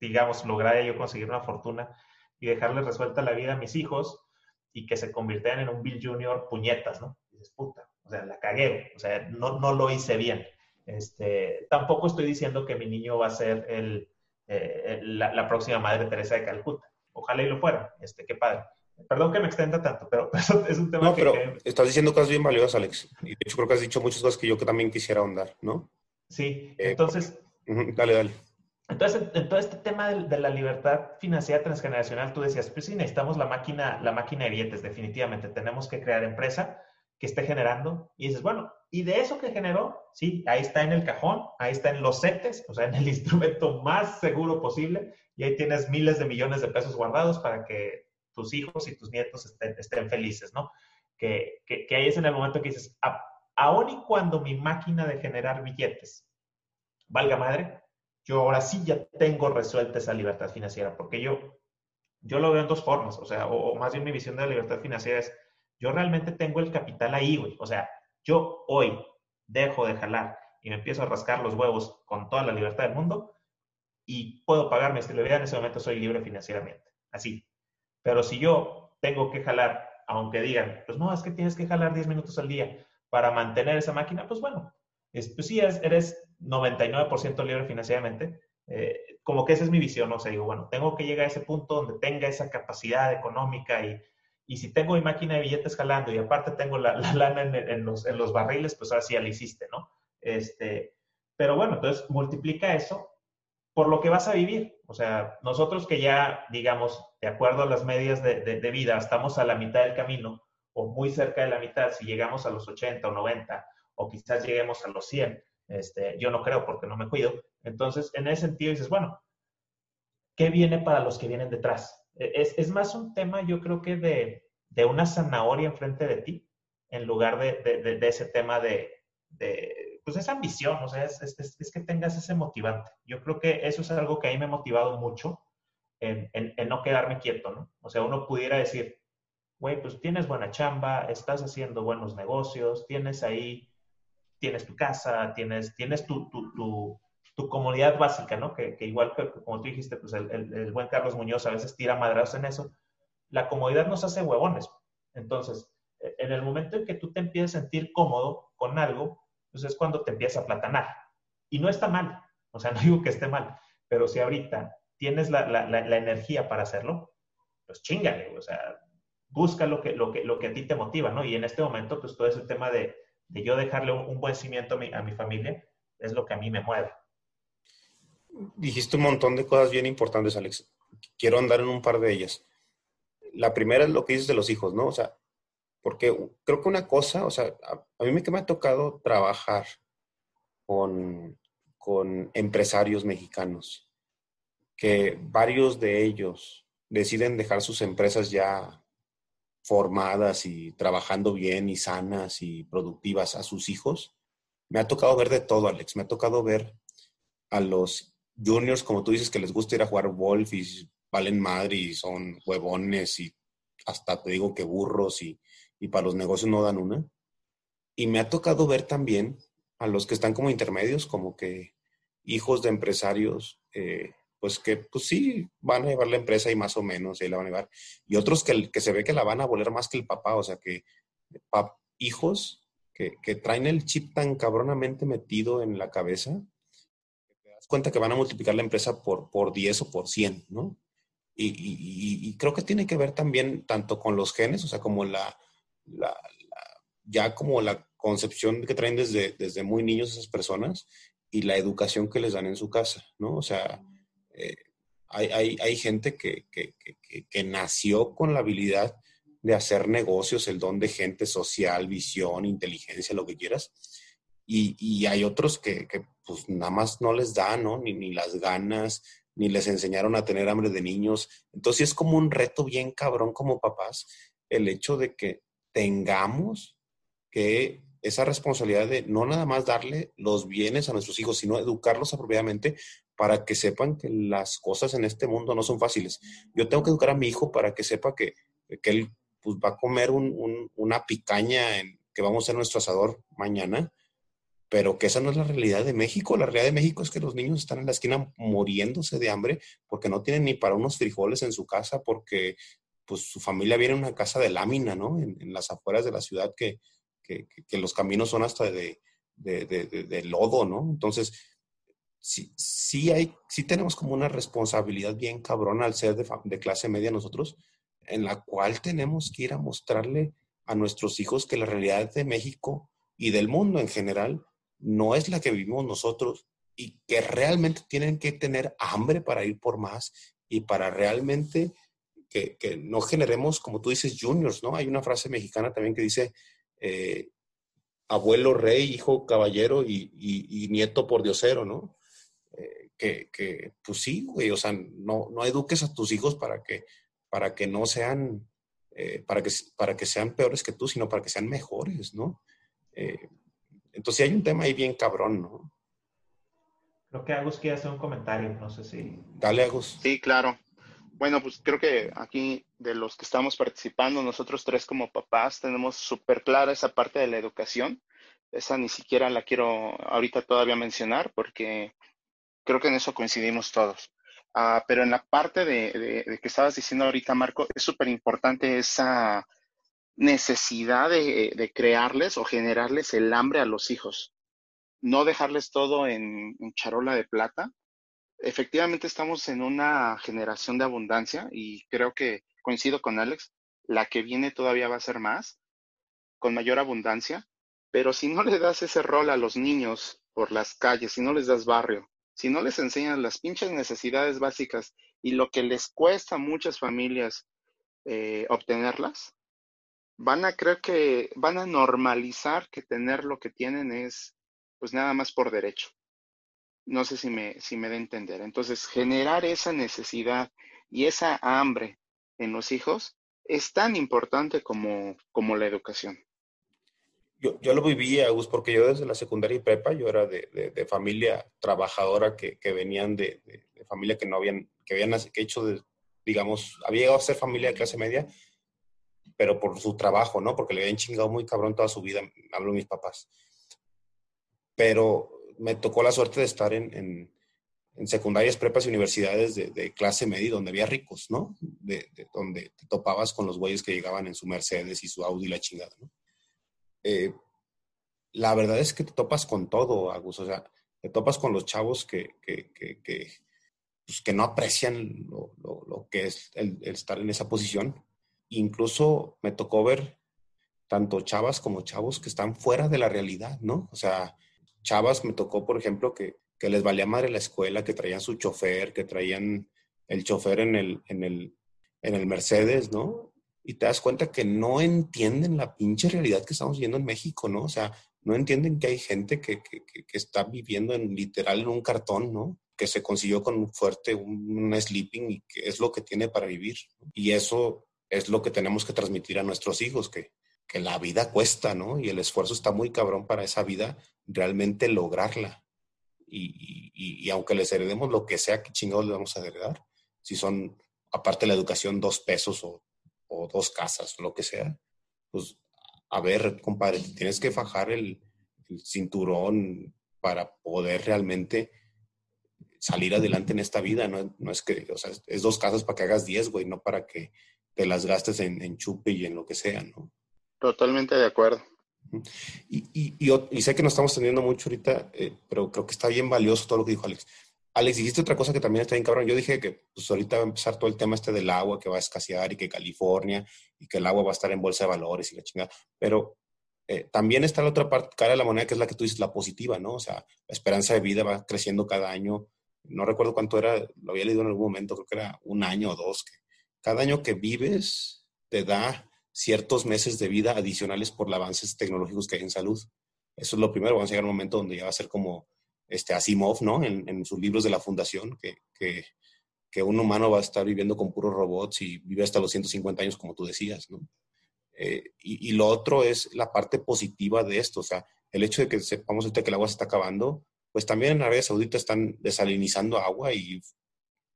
digamos, lograr yo conseguir una fortuna y dejarle resuelta la vida a mis hijos y que se convirtieran en un Bill Junior puñetas, ¿no? Y dices, puta, o sea, la cagué, o sea, no, no lo hice bien. Este, tampoco estoy diciendo que mi niño va a ser el, eh, la, la, próxima Madre Teresa de Calcuta. Ojalá y lo fuera, este, qué padre. Perdón que me extienda tanto, pero eso [LAUGHS] es un tema no, que... pero estás diciendo cosas bien valiosas, Alex. Y de hecho creo que has dicho muchas cosas que yo que también quisiera ahondar, ¿no? Sí, eh, entonces... Porque... dale, dale. Entonces, en todo este tema de, de, la libertad financiera transgeneracional, tú decías, pues sí, necesitamos la máquina, la máquina de billetes, definitivamente. Tenemos que crear empresa que esté generando. Y dices, bueno, y de eso que generó, sí, ahí está en el cajón, ahí está en los CETES, o sea, en el [LAUGHS] instrumento más seguro posible, y ahí tienes miles de millones de pesos guardados para que tus hijos y tus nietos estén, estén felices, ¿no? Que, que, que, ahí es en el momento que dices, aún y cuando mi máquina de generar billetes valga madre, yo ahora sí ya tengo resuelta esa libertad financiera, porque yo, yo lo veo en dos formas, o sea, o, o más bien mi visión de la libertad financiera es, yo realmente tengo el capital ahí, güey, o sea, yo hoy dejo de jalar y me empiezo a rascar los huevos con toda la libertad del mundo y puedo pagar mi estilo de vida, en ese momento soy libre financieramente, así, pero si yo tengo que jalar, aunque digan, pues no, es que tienes que jalar 10 minutos al día para mantener esa máquina, pues bueno, es, pues sí, eres, eres 99% libre financieramente. Eh, como que esa es mi visión, o sea, digo, bueno, tengo que llegar a ese punto donde tenga esa capacidad económica y, y si tengo mi máquina de billetes jalando y aparte tengo la, la lana en, los, en, los, barriles, pues ahora sí ya lo hiciste, ¿no? Este, pero bueno, entonces multiplica eso por lo que vas a vivir. O sea, nosotros que ya, digamos, de acuerdo a las medias de, de, de, vida, estamos a la mitad del camino o muy cerca de la mitad, si llegamos a los 80 o 90 o quizás lleguemos a los 100, este, yo no creo porque no me cuido. Entonces, en ese sentido dices, bueno, ¿qué viene para los que vienen detrás? E, es, es más un tema, yo creo que de, de, una zanahoria enfrente de ti, en lugar de, de ese tema de, pues esa ambición, o sea, es, es, es, que tengas ese motivante. Yo creo que eso es algo que a mí me ha motivado mucho en, en, no quedarme quieto, ¿no? O sea, uno pudiera decir, güey, pues tienes buena chamba, estás haciendo buenos negocios, tienes ahí, tienes tu casa, tienes, tienes tu, tu comodidad básica, ¿no? Que, que igual, que, como tú dijiste, pues el, el, el, buen Carlos Muñoz a veces tira madrazos en eso. La comodidad nos hace huevones. Entonces, eh, en el momento en que tú te empiezas a sentir cómodo con algo, pues es cuando te empieza a platanar. Y no está mal, o sea, [LAUGHS] no digo que esté mal, pero si ahorita tienes la, la, la, energía para hacerlo, pues chingale, o sea, busca lo que, lo, que, lo que a ti te motiva, ¿no? Y en este momento, pues todo ese tema de, de yo dejarle un, buen cimiento a mi, a mi familia es lo que a mí me mueve. Dijiste un montón de cosas bien importantes, Alex. Quiero andar en un par de ellas. La primera es lo que dices de los hijos, ¿no? O sea, porque creo que una cosa, o sea, a, mí me, que me ha tocado trabajar con, con empresarios mexicanos, que varios de ellos deciden dejar sus empresas ya formadas y trabajando bien y sanas y productivas a sus hijos. Me ha tocado ver de todo, Alex. Me ha tocado ver a los juniors, como tú dices, que les gusta ir a jugar golf y valen madre y son huevones y hasta te digo que burros y y para los negocios no dan una. Y me ha tocado ver también a los que están como intermedios, como que hijos de empresarios, eh, pues que pues sí, van a llevar la empresa y más o menos, y la van a llevar. Y otros que, que se ve que la van a voler más que el papá, o sea que hijos que, que, traen el chip tan cabronamente metido en la cabeza, das cuenta que van a multiplicar la empresa por, por 10 o por 100, ¿no? Y, y, y, creo que tiene que ver también tanto con los genes, o sea, como la, la, ya como la concepción que traen desde, desde muy niños esas personas y la educación que les dan en su casa, ¿no? O sea, eh, hay, hay, hay, gente que, que, que, nació con la habilidad de hacer negocios, el don de gente social, visión, inteligencia, lo que quieras. Y, y hay otros que, pues nada más no les da, ¿no? Ni, ni las ganas, ni les enseñaron a tener hambre de niños. Entonces es como un reto bien cabrón como papás el hecho de que tengamos que esa responsabilidad de no nada más darle los bienes a nuestros hijos, sino educarlos apropiadamente para que sepan que las cosas en este mundo no son fáciles. Yo tengo que educar a mi hijo para que sepa que, que él pues, va a comer una picaña en, que vamos a hacer nuestro asador mañana, pero que esa no es la realidad de México. La realidad de México es que los niños están en la esquina muriéndose de hambre porque no tienen ni para unos frijoles en su casa, porque pues su familia viene en una casa de lámina, ¿no? En, las afueras de la ciudad que, que, que, los caminos son hasta de, de, de, lodo, ¿no? Entonces, sí, sí, hay, sí tenemos como una responsabilidad bien cabrona al ser de, clase media nosotros, en la cual tenemos que ir a mostrarle a nuestros hijos que la realidad de México y del mundo en general no es la que vivimos nosotros y que realmente tienen que tener hambre para ir por más y para realmente que, no generemos, como tú dices, juniors, ¿no? Hay una frase mexicana también que dice, eh, abuelo rey, hijo caballero y, nieto por diosero, ¿no? Eh, que, que, pues sí, güey, o sea, no, no eduques a tus hijos para que, para que no sean, eh, para, que, para que sean peores que tú, sino para que sean mejores, ¿no? Entonces hay un tema ahí bien cabrón, ¿no? Creo que Agus quiere hacer un comentario, no sé si... Dale, Agus. Sí, claro. Bueno, pues creo que aquí de los que estamos participando, nosotros tres como papás tenemos súper clara esa parte de la educación. Esa ni siquiera la quiero ahorita todavía mencionar porque creo que en eso coincidimos todos. Ah, pero en la parte de, que estabas diciendo ahorita, Marco, es súper importante esa necesidad de, crearles o generarles el hambre a los hijos. No dejarles todo en charola de plata, efectivamente estamos en una generación de abundancia y creo que coincido con Alex, la que viene todavía va a ser más, con mayor abundancia, pero si no le das ese rol a los niños por las calles, si no les das barrio, si no les enseñas las pinches necesidades básicas y lo que les cuesta a muchas familias eh, obtenerlas, van a creer que van a normalizar que tener lo que tienen es pues nada más por derecho. No sé si me, si me da a entender. Entonces, generar esa necesidad y esa hambre en los hijos es tan importante como, como la educación. Yo, yo, lo viví, Agus, porque yo desde la secundaria y prepa, yo era de, de, familia trabajadora que, que venían de, de, familia que no habían, que habían hecho, de, digamos, había llegado a ser familia de clase media, pero por su trabajo, ¿no? Porque le habían chingado muy cabrón toda su vida, hablo de mis papás. Pero me tocó la suerte de estar en, en, secundarias, prepas y universidades de, clase media donde había ricos, ¿no? de, donde te topabas con los güeyes que llegaban en su Mercedes y su Audi y la chingada, ¿no? Eh, la verdad es que te topas con todo, Agus. O sea, te topas con los chavos que, que, que, que, pues, no aprecian lo, lo, que es el, estar en esa posición. Incluso me tocó ver tanto chavas como chavos que están fuera de la realidad, ¿no? O sea, chavas me tocó, por ejemplo, que, que les valía madre la escuela, que traían su chofer, que traían el chofer en el, en el, en el Mercedes, ¿no? Y te das cuenta que no entienden la pinche realidad que estamos viviendo en México, ¿no? O sea, no entienden que hay gente que, está viviendo en literal en un cartón, ¿no? Que se consiguió con un fuerte, un, sleeping y que es lo que tiene para vivir. Y eso es lo que tenemos que transmitir a nuestros hijos, que, que la vida cuesta, ¿no? Y el esfuerzo está muy cabrón para esa vida realmente lograrla. Y, y, aunque les heredemos lo que sea, ¿qué chingados le vamos a heredar? Si son, aparte de la educación, dos pesos o, o dos casas, lo que sea, pues a ver, compadre, tienes que fajar el, cinturón para poder realmente salir adelante en esta vida, no, no, es que, o sea, es dos casas para que hagas diez, güey, no para que te las gastes en, chupe y en lo que sea, ¿no? Totalmente de acuerdo. Y, y, y, sé que nos estamos teniendo mucho ahorita, eh, pero creo que está bien valioso todo lo que dijo Alex. Alex, dijiste otra cosa que también está bien cabrón. Yo dije que pues ahorita va a empezar todo el tema este del agua que va a escasear y que California y que el agua va a estar en bolsa de valores y la chingada. Pero eh, también está la otra parte, cara de la moneda, que es la que tú dices, la positiva, ¿no? O sea, la esperanza de vida va creciendo cada año. No recuerdo cuánto era, lo había leído en algún momento, creo que era un año o dos. Que cada año que vives te da ciertos meses de vida adicionales por los avances tecnológicos que hay en salud. Eso es lo primero. Vamos a llegar a un momento donde ya va a ser como este Asimov, ¿no? En, sus libros de la fundación, que, que, que, un humano va a estar viviendo con puros robots y vive hasta los 150 años, como tú decías, ¿no? Eh, y, lo otro es la parte positiva de esto, o sea, el hecho de que sepamos que el agua se está acabando, pues también en Arabia Saudita están desalinizando agua y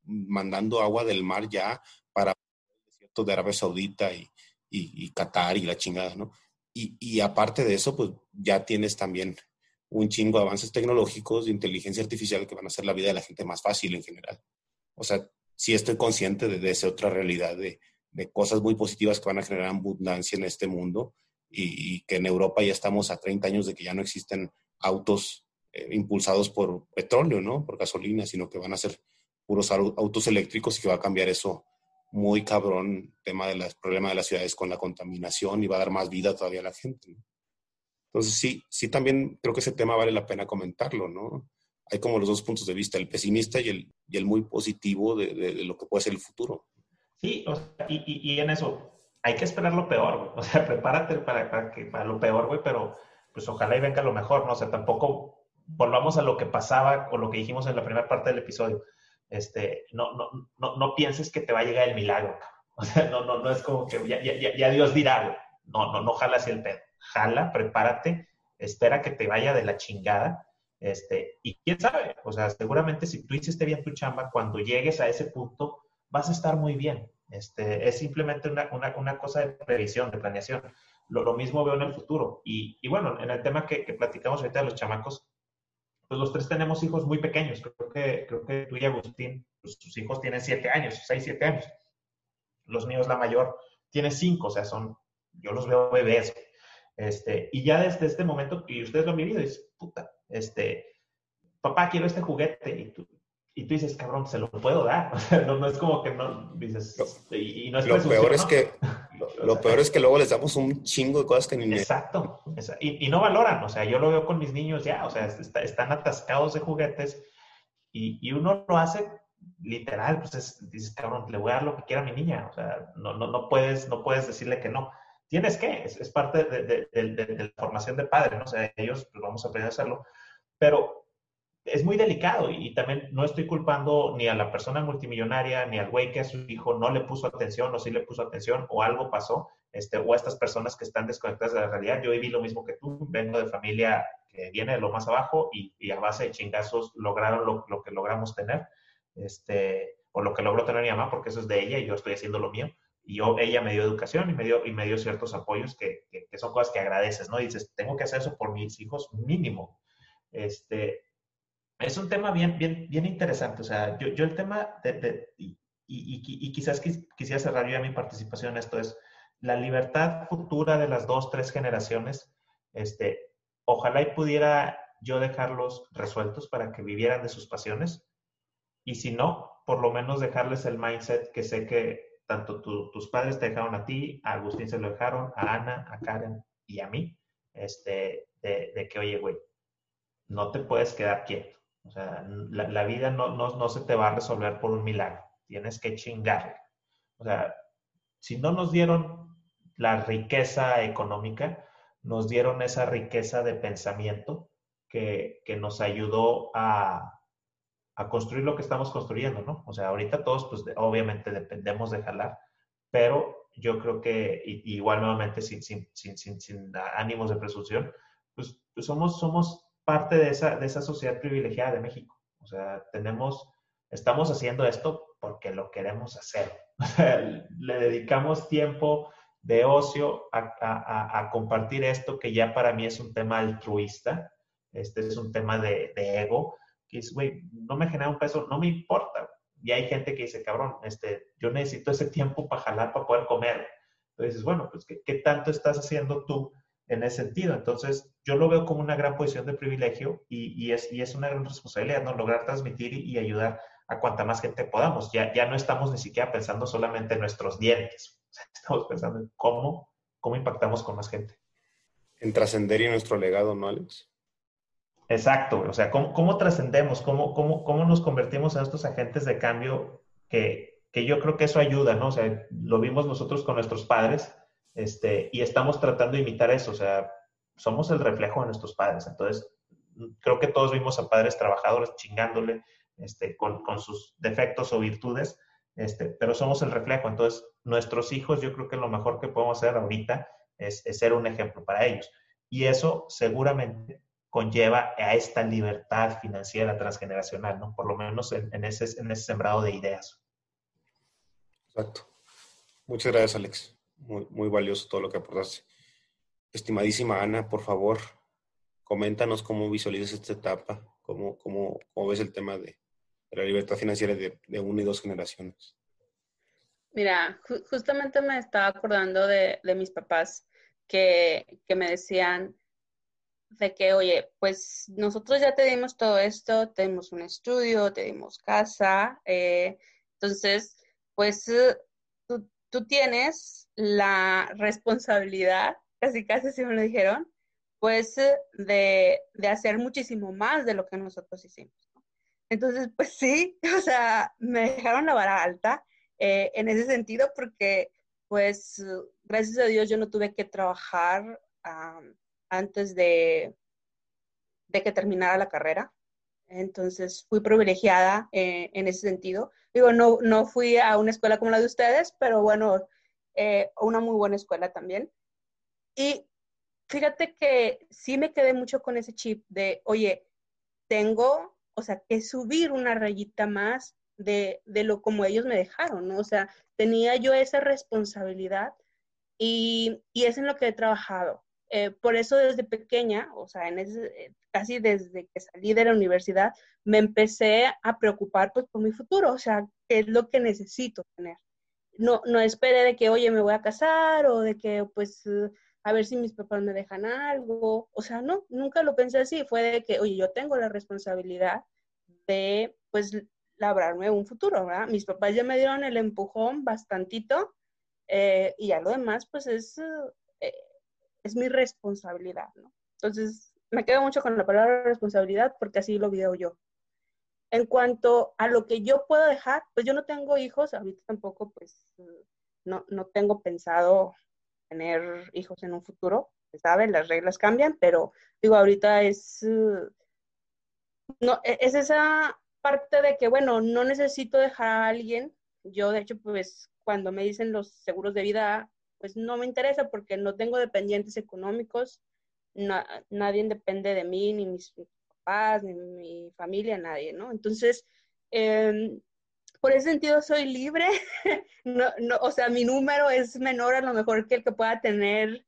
mandando agua del mar ya para el desierto de Arabia Saudita y, y, y Qatar y la chingada, ¿no? Y, y, aparte de eso, pues ya tienes también un chingo de avances tecnológicos de inteligencia artificial que van a hacer la vida de la gente más fácil en general. O sea, sí estoy consciente de, esa otra realidad de, de, cosas muy positivas que van a generar abundancia en este mundo y, que en Europa ya estamos a 30 años de que ya no existen autos eh, impulsados por petróleo, ¿no? Por gasolina, sino que van a ser puros autos eléctricos y que va a cambiar eso muy cabrón, tema del problema de las ciudades con la contaminación y va a dar más vida todavía a la gente. ¿no? Entonces, sí, sí también creo que ese tema vale la pena comentarlo, ¿no? Hay como los dos puntos de vista, el pesimista y el, y el muy positivo de, de, lo que puede ser el futuro. Sí, o sea, y, y, en eso hay que esperar lo peor, güey. O sea, [LAUGHS] prepárate para, para, que, para lo peor, güey, pero pues ojalá y venga lo mejor, ¿no? O sea, tampoco volvamos a lo que pasaba o lo que dijimos en la primera parte del episodio. Este, no, no, no, no pienses que te va a llegar el milagro. [LAUGHS] O sea, no, no, no es como que ya, ya, ya Dios dirá. No, no, no jala hacia el pedo jala, prepárate, espera que te vaya de la chingada. Este, y quién sabe, o sea, seguramente si tú hiciste bien tu chamba, cuando llegues a ese punto, vas a estar muy bien. Este, es simplemente una, una, una cosa de previsión, de planeación. Lo, lo, mismo veo en el futuro. Y, y bueno, en el tema que, que, platicamos ahorita de los chamacos, pues los tres tenemos hijos muy pequeños. Creo que, creo que tú y Agustín, pues sus hijos tienen siete años, seis, siete años. Los míos, la mayor, tiene cinco, o sea, son, yo los veo bebés. Este, y ya desde este momento, y ustedes lo han vivido, es puta, este, papá, quiero este juguete, y tú, y tú dices, cabrón, se lo puedo dar. [LAUGHS] O sea, no, es como que no dices, y, no es Lo peor es que, lo, peor es que luego les damos un chingo de cosas que ni Exacto, y, y, no valoran, o sea, yo lo veo con mis niños ya, o sea, están atascados de juguetes, y, y uno lo hace literal, pues dices, cabrón, le voy a dar lo que quiera a mi niña, o sea, no, no, no, puedes, no puedes decirle que no tienes que, es, parte de, la formación de padre, ¿no? O sea, ellos pues, vamos a aprender a hacerlo, pero es muy delicado y, también no estoy culpando ni a la persona multimillonaria ni al güey que a su hijo no le puso atención o sí le puso atención o algo pasó, este, o a estas personas que están desconectadas de la realidad. Yo viví lo mismo que tú, vengo de familia que viene de lo más abajo y, a base de chingazos lograron lo, lo, que logramos tener, este, o lo que logró tener mi mamá, porque eso es de ella y yo estoy haciendo lo mío y yo, ella me dio educación y me dio, y me dio ciertos apoyos que, que, son cosas que agradeces, ¿no? Y dices, tengo que hacer eso por mis hijos mínimo. Este, es un tema bien, bien, bien interesante. O sea, yo, yo el tema de, y, quizás quisiera cerrar yo mi participación esto, es la libertad futura de las dos, tres generaciones, este, ojalá y pudiera yo dejarlos resueltos para que vivieran de sus pasiones, y si no, por lo menos dejarles el mindset que sé que tanto tus padres te dejaron a ti, a Agustín se lo dejaron, a Ana, a Karen y a mí, este, de, que, oye, güey, no te puedes quedar quieto. O sea, la, vida no, no, no, se te va a resolver por un milagro. Tienes que chingarle. O sea, si no nos dieron la riqueza económica, nos dieron esa riqueza de pensamiento que, que nos ayudó a, a, construir lo que estamos construyendo, ¿no? O sea, ahorita todos, pues obviamente dependemos de jalar, pero yo creo que igual nuevamente sin, sin, sin, sin, ánimos de presunción, pues, pues, somos, somos parte de esa, de esa sociedad privilegiada de México. O sea, tenemos, estamos haciendo esto porque lo queremos hacer. [LAUGHS] O sea, le dedicamos tiempo de ocio a, a, compartir esto que ya para mí es un tema altruista, este es un tema de, ego, que es, güey, no me genera un peso, no me importa. Y hay gente que dice, cabrón, este, yo necesito ese tiempo para jalar, para poder comer. Entonces, bueno, pues, ¿qué, ¿qué, tanto estás haciendo tú en ese sentido? Entonces, yo lo veo como una gran posición de privilegio y, y es, y es una gran responsabilidad, ¿no? Lograr transmitir y, y, ayudar a cuanta más gente podamos. Ya, ya no estamos ni siquiera pensando solamente en nuestros dientes, [LAUGHS] estamos pensando en cómo, cómo impactamos con más gente. En trascender y nuestro legado, ¿no, Alex? Exacto, o sea, ¿cómo, cómo trascendemos? ¿Cómo, cómo, ¿Cómo nos convertimos en estos agentes de cambio que, que yo creo que eso ayuda, ¿no? O sea, lo vimos nosotros con nuestros padres este, y estamos tratando de imitar eso, o sea, somos el reflejo de nuestros padres. Entonces, creo que todos vimos a padres trabajadores chingándole este, con, sus defectos o virtudes, este, pero somos el reflejo. Entonces, nuestros hijos, yo creo que lo mejor que podemos hacer ahorita es, ser un ejemplo para ellos. Y eso seguramente conlleva a esta libertad financiera transgeneracional, ¿no? Por lo menos en, en, ese, en ese sembrado de ideas. Exacto. Muchas gracias, Alex. Muy, muy valioso todo lo que aportaste. Estimadísima Ana, por favor, coméntanos cómo visualizas esta etapa, cómo, cómo, cómo ves el tema de, la libertad financiera de, de, una y dos generaciones. Mira, ju justamente me estaba acordando de, de mis papás que, que me decían, de que, oye, pues nosotros ya te dimos todo esto, tenemos un estudio, te dimos casa, eh, entonces, pues eh, tú, tienes la responsabilidad, casi casi si me lo dijeron, pues de, de, hacer muchísimo más de lo que nosotros hicimos. Entonces, [LAUGHS] pues sí, [LAUGHS] o sea, me dejaron la vara alta eh, en ese sentido porque, pues, gracias a Dios yo no tuve que trabajar. Antes de, de que terminara la carrera. Entonces fui privilegiada eh, en ese sentido. Digo, no, no fui a una escuela como la de ustedes, pero bueno, eh, una muy buena escuela también. Y fíjate que sí me quedé mucho con ese chip de, oye, tengo, o sea, que subir una rayita más de, de lo como ellos me dejaron, ¿no? O sea, tenía yo esa responsabilidad y, y es en lo que he trabajado. Eh, por eso desde pequeña, o sea, en ese, eh, casi desde que salí de la universidad, me empecé a preocupar pues por mi futuro, o sea, qué es lo que necesito tener. No, no esperé de que, oye, me voy a casar o de que, pues, a ver si mis papás me dejan algo. O sea, no, nunca lo pensé así. Fue de que, oye, yo tengo la responsabilidad de, pues, labrarme un futuro, ¿verdad? Mis papás ya me dieron el empujón bastantito eh, y ya lo demás, pues, es es mi responsabilidad, ¿no? Entonces, me quedo mucho con la palabra responsabilidad porque así lo veo yo. En cuanto a lo que yo puedo dejar, pues yo no tengo hijos, ahorita tampoco, pues no, no tengo pensado tener hijos en un futuro, ¿saben? Las reglas cambian, pero digo, ahorita es, no, e, es esa parte de que, bueno, no necesito dejar a alguien. Yo, de hecho, pues cuando me dicen los seguros de vida, pues no me interesa porque no tengo dependientes económicos, nadie depende de mí, ni mis papás, ni mi familia, nadie, ¿no? Entonces, eh, por ese sentido soy libre, [LAUGHS] no, no, o sea, mi número es menor a lo mejor que el que pueda tener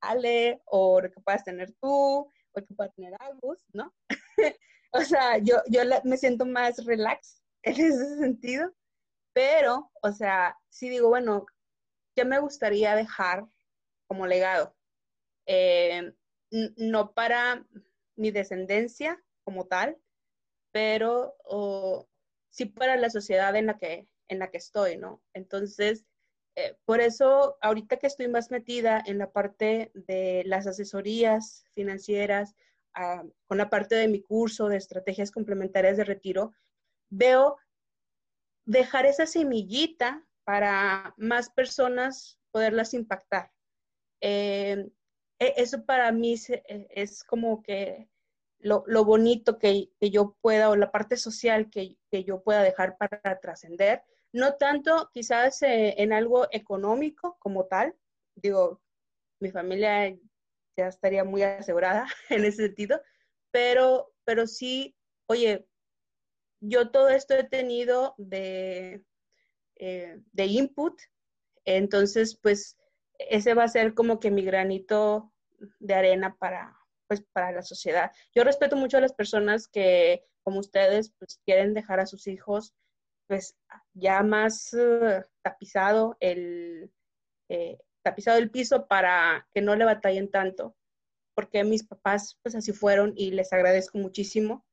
Ale o el que puedas tener tú o el que pueda tener Agus, ¿no? [LAUGHS] o sea, yo, yo me siento más relax [LAUGHS] en ese sentido pero, o sea, sí digo, bueno, ¿qué me gustaría dejar como legado? Eh, no para mi descendencia como tal, pero sí para la sociedad en la que, en la que estoy, ¿no? Entonces, eh, por eso, ahorita que estoy más metida en la parte de las asesorías financieras, ah, con la parte de mi curso de estrategias complementarias de retiro, veo dejar esa semillita para más personas poderlas impactar. Eh, e, eso para mí e, es, como que lo, bonito que, yo pueda, o la parte social que, yo pueda dejar para trascender. No tanto quizás eh, en algo económico como tal, digo, mi familia ya estaría muy asegurada [LAUGHS] en ese sentido, pero, pero sí, oye, yo todo esto he tenido de, eh, de input, entonces pues ese va a ser como que mi granito de arena para, pues, para la sociedad. Yo respeto mucho a las personas que, como ustedes, pues quieren dejar a sus hijos pues ya más eh, tapizado el eh, tapizado el piso para que no le batallen tanto porque mis papás pues así fueron y les agradezco muchísimo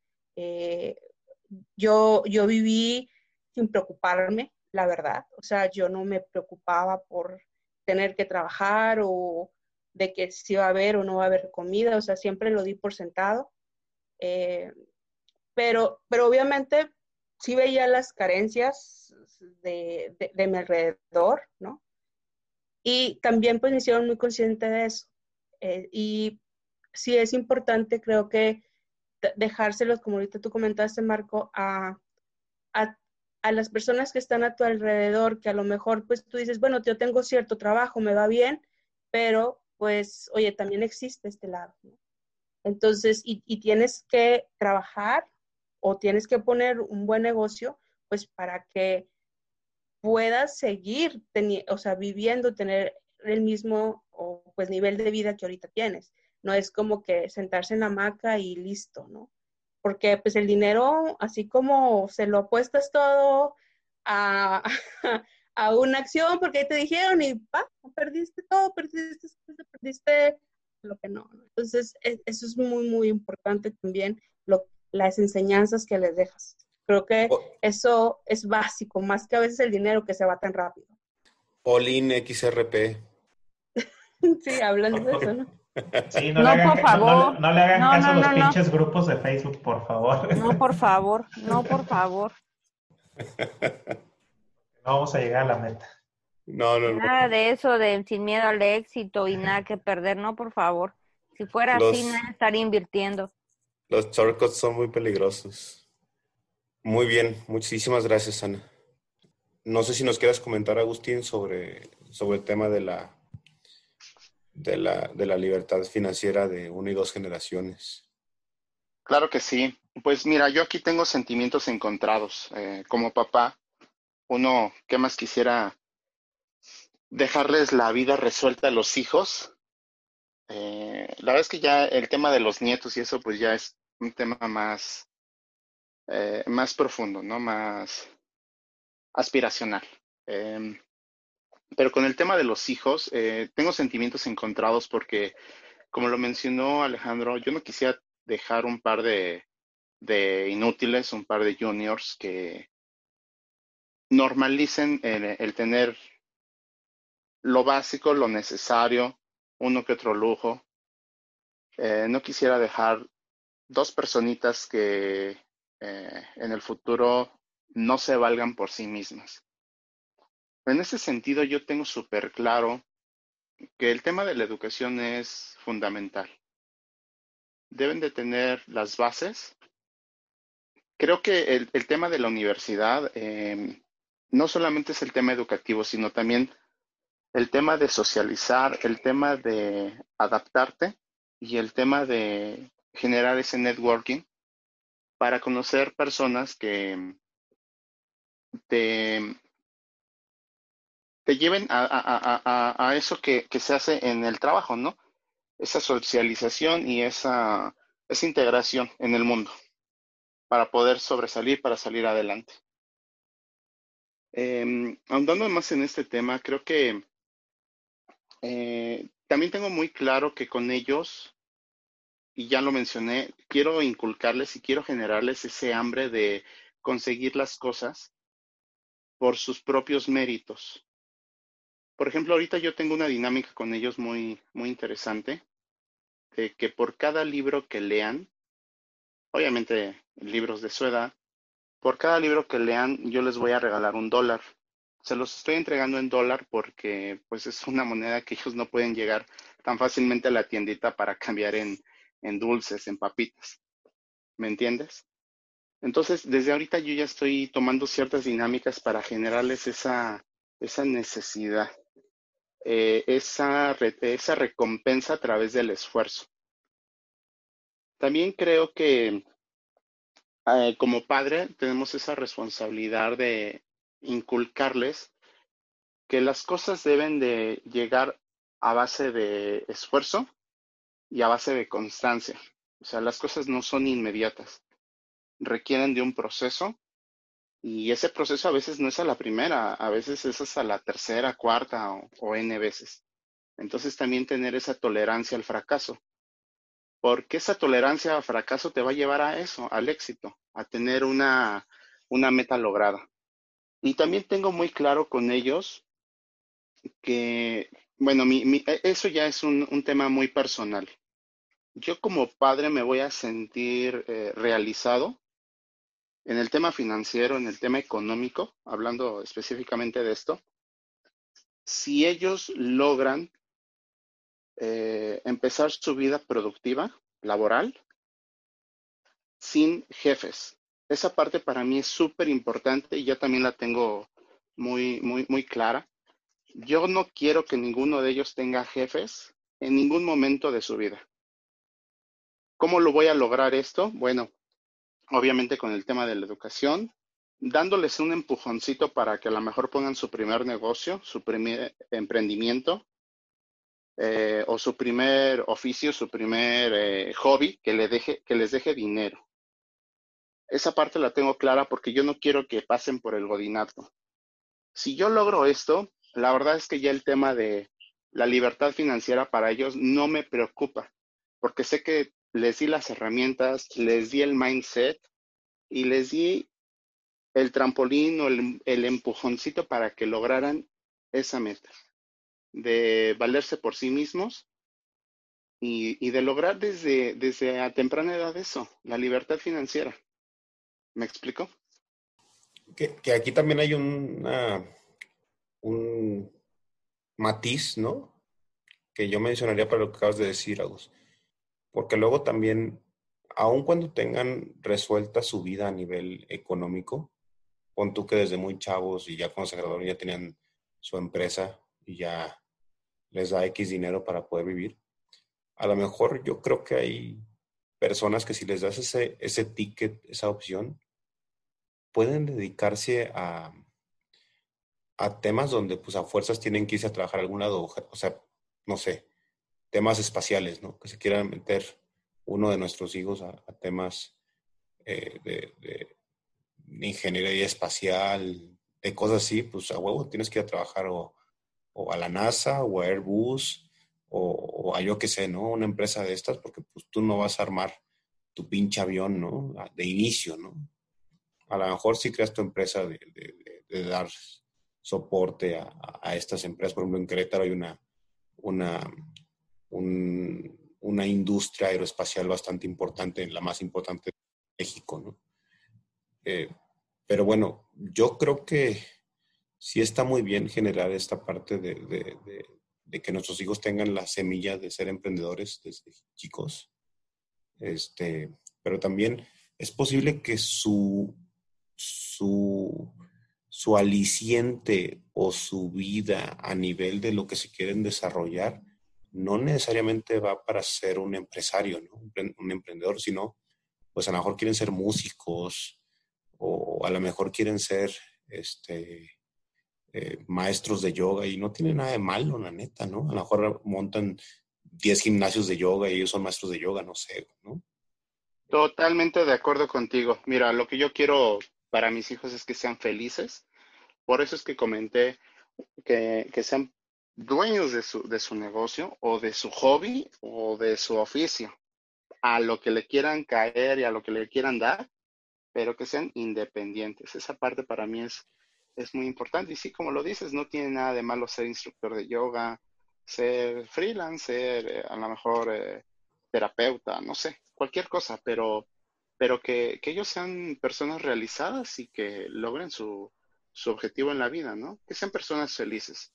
yo, yo viví sin preocuparme, la verdad. O sea, yo no me preocupaba por tener que trabajar o de que si va a haber o no va a haber comida. O sea, siempre lo di por sentado. Eh, pero, pero obviamente sí veía las carencias de, de, mi alrededor, ¿no? Y también pues me hicieron muy consciente de eso. Eh, y sí es importante, creo que dejárselos, como ahorita tú comentaste, Marco, a, a, las personas que están a tu alrededor, que a lo mejor pues tú dices, bueno, yo tengo cierto trabajo, me va bien, pero pues, oye, también existe este lado. Entonces, y, y, tienes que trabajar o tienes que poner un buen negocio, pues para que puedas seguir, o sea, viviendo, tener el mismo o, pues nivel de vida que ahorita tienes no es como que sentarse en la hamaca y listo, ¿no? Porque pues el dinero, así como se lo apuestas todo a, [LAUGHS] a una acción, porque ahí te dijeron y pa, perdiste todo, perdiste, perdiste lo que no. Entonces, e, eso es muy, muy importante también, lo, las enseñanzas que les dejas. Creo que eso es básico, más que a veces el dinero que se va tan rápido. Olin XRP. [LAUGHS] sí, hablando de eso, ¿no? Sí, no, le hagan, por favor. No, le hagan caso a los pinches grupos de Facebook, por favor. No, por favor, no, por favor. [LAUGHS] No vamos a llegar a la meta. No, no, Nada de eso de sin miedo al éxito y nada que perder, no, por favor. Si fuera así, no estaría invirtiendo. Los shortcuts son muy peligrosos. Muy bien, muchísimas gracias, Ana. No sé si nos quieras comentar, Agustín, sobre, sobre el tema de la de la, de la libertad financiera de una y dos generaciones. Claro que sí. Pues mira, yo aquí tengo sentimientos encontrados. Eh, como papá, uno, ¿qué más quisiera? Dejarles la vida resuelta a los hijos. Eh, la verdad es que ya el tema de los nietos y eso, pues ya es un tema más, eh, más profundo, ¿no? Más aspiracional. Em, pero con el tema de los hijos, eh, tengo sentimientos encontrados porque, como lo mencionó Alejandro, yo no quisiera dejar un par de, inútiles, un par de juniors que normalicen el, tener lo básico, lo necesario, uno que otro lujo. Eh, no quisiera dejar dos personitas que eh, en el futuro no se valgan por sí mismas. En ese sentido, yo tengo súper claro que el tema de la educación es fundamental. Deben de tener las bases. Creo que el, tema de la universidad em, no solamente es el tema educativo, sino también el tema de socializar, el tema de adaptarte y el tema de generar ese networking para conocer personas que te te lleven a, eso que, se hace en el trabajo, ¿no? Esa socialización y esa, esa integración en el mundo para poder sobresalir, para salir adelante. Eh, ahondando más en este tema, creo que eh, también tengo muy claro que con ellos, y ya lo mencioné, quiero inculcarles y quiero generarles ese hambre de conseguir las cosas por sus propios méritos. Por ejemplo, ahorita yo tengo una dinámica con ellos muy, muy interesante, de que por cada libro que lean, obviamente libros de su edad, por cada libro que lean yo les voy a regalar un dólar. Se los estoy entregando en dólar porque pues es una moneda que ellos no pueden llegar tan fácilmente a la tiendita para cambiar en, en dulces, en papitas. ¿Me entiendes? Entonces, desde ahorita yo ya estoy tomando ciertas dinámicas para generarles esa, esa necesidad, eh, esa, esa recompensa a través del esfuerzo. También creo que eh, como padre tenemos esa responsabilidad de inculcarles que las cosas deben de llegar a base de esfuerzo y a base de constancia. O sea, las cosas no son inmediatas requieren de un proceso y ese proceso a veces no es a la primera, a veces es hasta la tercera, cuarta o, n veces. Entonces también tener esa tolerancia al fracaso, porque esa tolerancia al fracaso te va a llevar a eso, al éxito, a tener una, una meta lograda. Y también tengo muy claro con ellos que, bueno, mi, e, eso ya es un, tema muy personal. Yo como padre me voy a sentir eh, realizado en el tema financiero, en el tema económico, hablando específicamente de esto, si ellos logran eh, empezar su vida productiva, laboral, sin jefes. Esa parte para mí es súper importante y ya también la tengo muy, muy, muy clara. Yo no quiero que ninguno de ellos tenga jefes en ningún momento de su vida. ¿Cómo lo voy a lograr esto? Bueno, obviamente con el tema de la educación, dándoles un empujoncito para que a lo mejor pongan su primer negocio, su primer emprendimiento eh, o su primer oficio, su primer eh, hobby que, deje, que les deje dinero. Esa parte la tengo clara porque yo no quiero que pasen por el godinato. Si yo logro esto, la verdad es que ya el tema de la libertad financiera para ellos no me preocupa, porque sé que les di las herramientas, les di el mindset y les di el trampolín o el, empujoncito para que lograran esa meta de valerse por sí mismos y, de lograr desde, desde a temprana edad eso, la libertad financiera. ¿Me explico? Que, aquí también hay un matiz, ¿no? Que yo mencionaría para lo que acabas de decir, Agus porque luego también, aun cuando tengan resuelta su vida a nivel económico, pon tú que desde muy chavos y ya cuando se graduaron ya tenían su empresa y ya les da X dinero para poder vivir, a lo mejor yo creo que hay personas que si les das ese, ese ticket, esa opción, pueden dedicarse a, a temas donde pues a fuerzas tienen que irse a trabajar a algún o sea, no sé, temas espaciales, ¿no? Que se quieran meter uno de nuestros hijos a, temas eh, de, ingeniería espacial, de cosas así, pues a huevo tienes que ir a trabajar o, a la NASA o a Airbus o, a yo qué sé, ¿no? Una empresa de estas, porque pues tú no vas a armar tu pinche avión, ¿no? De inicio, ¿no? A lo mejor si creas tu empresa de, dar soporte a, a, estas empresas. Por ejemplo, en Querétaro hay una, una una industria aeroespacial bastante importante, la más importante de México, ¿no? Eh, pero bueno, yo creo que sí está muy bien generar esta parte de, que nuestros hijos tengan la semilla de ser emprendedores desde chicos. Este, pero también es posible que su, su, su aliciente o su vida a nivel de lo que se quieren desarrollar no necesariamente va para ser un empresario, ¿no? un, emprendedor, sino pues a lo mejor quieren ser músicos o a lo mejor quieren ser este, eh, maestros de yoga y no tiene nada de malo, la neta, ¿no? A lo mejor montan 10 gimnasios de yoga y ellos son maestros de yoga, no sé, ¿no? Totalmente de acuerdo contigo. Mira, lo que yo quiero para mis hijos es que sean felices por eso es que comenté que, que sean dueños de su, de su negocio o de su hobby o de su oficio, a lo que le quieran caer y a lo que le quieran dar, pero que sean independientes. Esa parte para mí es, es muy importante. Y sí, como lo dices, no tiene nada de malo ser instructor de yoga, ser freelance, ser eh, a lo mejor eh, terapeuta, no sé, cualquier cosa, pero, pero que, que, ellos sean personas realizadas y que logren su, su objetivo en la vida, ¿no? Que sean personas felices.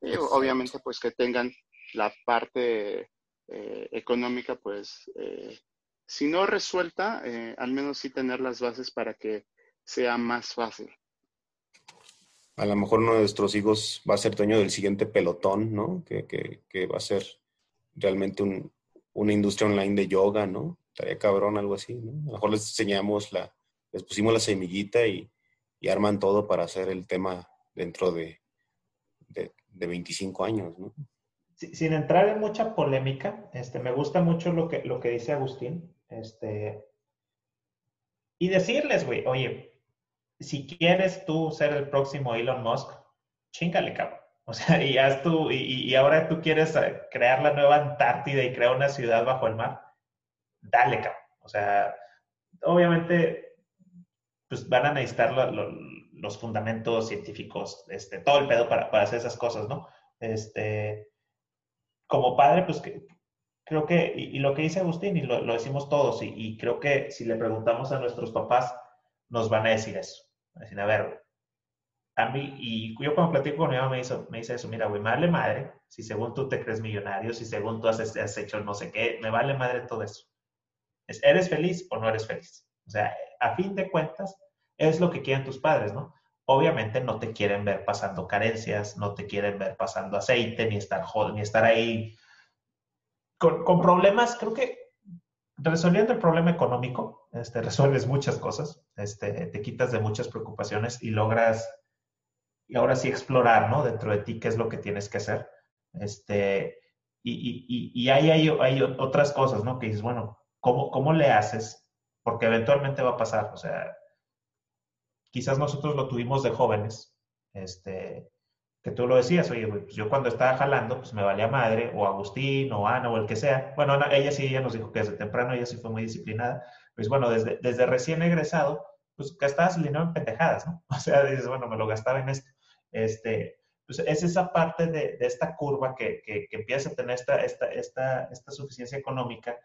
Obviamente, pues que tengan la parte eh, económica, pues, eh, si no resuelta, eh, al menos sí tener las bases para que sea más fácil. A lo mejor uno de nuestros hijos va a ser dueño del siguiente pelotón, ¿no? Que, que, que va a ser realmente un, una industria online de yoga, ¿no? Estaría cabrón, algo así, ¿no? A lo mejor les enseñamos la, les pusimos la semillita y, y arman todo para hacer el tema dentro de, de, 25 años, ¿no? Sin entrar en mucha polémica, este, me gusta mucho lo que, lo que dice Agustín. Este, y decirles, güey, oye, si quieres tú ser el próximo Elon Musk, chingale, cabrón. O sea, y, haz tú, y, y, ahora tú quieres eh, crear la nueva Antártida y crear una ciudad bajo el mar, dale, cabrón. O sea, obviamente pues van a necesitar los fundamentos científicos, este, todo el pedo para, para, hacer esas cosas, ¿no? Este, como padre, pues creo que, y, lo que dice Agustín, y lo, decimos todos, y, creo que si le preguntamos a nuestros papás, nos van a decir eso. Decir, a ver, a mí, y yo cuando platico con mi mamá me, me dice eso, mira, güey, me vale madre si según tú te crees millonario, si según tú has, has hecho no sé qué, me vale madre todo eso. ¿Eres feliz o no eres feliz? O sea, a fin de cuentas, es lo que quieren tus padres, ¿no? Obviamente no te quieren ver pasando carencias, no te quieren ver pasando aceite, ni estar, ni estar ahí con, problemas. Creo que resolviendo el problema económico, este, resuelves muchas cosas, este, te quitas de muchas preocupaciones y logras, y ahora sí explorar, ¿no? Dentro de ti qué es lo que tienes que hacer. Este, y, y, y, ahí hay, hay, otras cosas, ¿no? Que dices, bueno, ¿cómo, ¿cómo le haces porque eventualmente va a pasar. O sea, quizás nosotros lo tuvimos de jóvenes, este, que tú lo decías, oye, pues yo cuando estaba jalando, pues me valía madre, o Agustín, o Ana, o el que sea. Bueno, ella sí, ella nos dijo que desde temprano ella sí fue muy disciplinada. Pues bueno, desde, desde recién egresado, pues gastabas el dinero en pendejadas, ¿no? [LAUGHS] O sea, dices, bueno, me lo gastaba en esto. Este, pues es esa parte de, de esta curva que, que, que, empieza a tener esta, esta, esta, esta suficiencia económica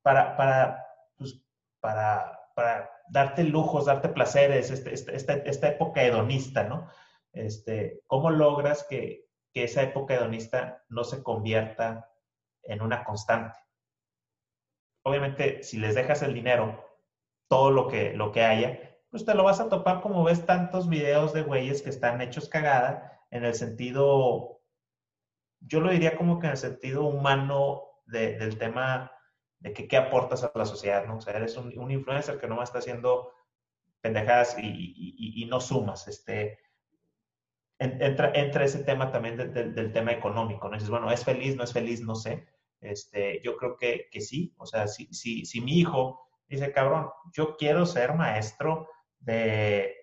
para, para pues, para, para darte lujos, darte placeres, este, este, esta, esta, época hedonista, ¿no? Este, ¿Cómo logras que, que esa época hedonista no se convierta en una constante? Obviamente, si les dejas el dinero, todo lo que, lo que haya, pues te lo vas a topar como ves tantos videos de güeyes que están hechos cagada en el sentido, yo lo diría como que en el sentido humano de, del tema de que qué aportas a la sociedad, ¿no? O sea, eres un, un influencer que no está haciendo pendejadas y, y, no sumas, este, entra, entra ese tema también del tema económico, ¿no? Dices, bueno, ¿es feliz, no es feliz? No sé. Este, yo creo que, que sí, o sea, si, si, si mi hijo dice, cabrón, yo quiero ser maestro de,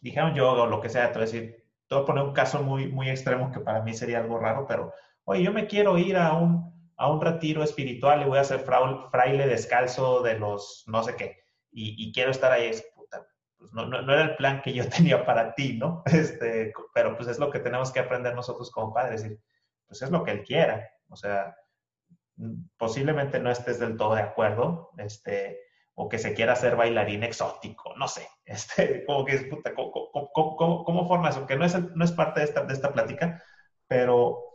dijeron yoga o lo que sea, te voy a decir, te voy a poner un caso muy, muy extremo que para mí sería algo raro, pero, oye, yo me quiero ir a un, a un retiro espiritual y voy a ser fraile descalzo de los no sé qué, y, quiero estar ahí, es, pues no, no, era el plan que yo [LAUGHS] tenía para ti, ¿no? Este, pero pues es lo que tenemos que aprender nosotros como padres, decir, pues es lo que él quiera, o sea, posiblemente no estés del todo de acuerdo, este, o que se quiera hacer bailarín exótico, no sé, [LAUGHS] este, como que es, puta, ¿cómo, cómo, cómo, formas? Aunque no es, no es parte de esta, de esta plática, pero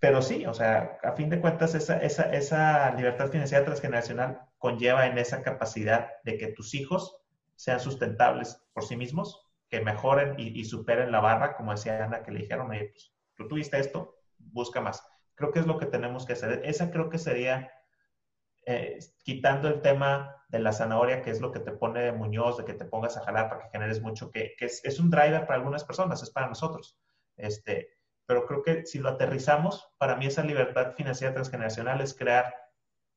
pero sí, o sea, a fin de cuentas, esa, esa, esa libertad financiera transgeneracional conlleva en esa capacidad de que tus hijos sean sustentables por sí mismos, que mejoren y, superen la barra, como decía Ana, que le dijeron, oye, pues tú tuviste esto, busca más. Creo que es lo que tenemos que hacer. Esa creo que sería, eh, quitando el tema de la zanahoria, que es lo que te pone de Muñoz, de que te pongas a jalar para que generes mucho, que, que es, es, un driver para algunas personas, es para nosotros. Este, pero creo que si lo aterrizamos, para mí esa libertad financiera transgeneracional es crear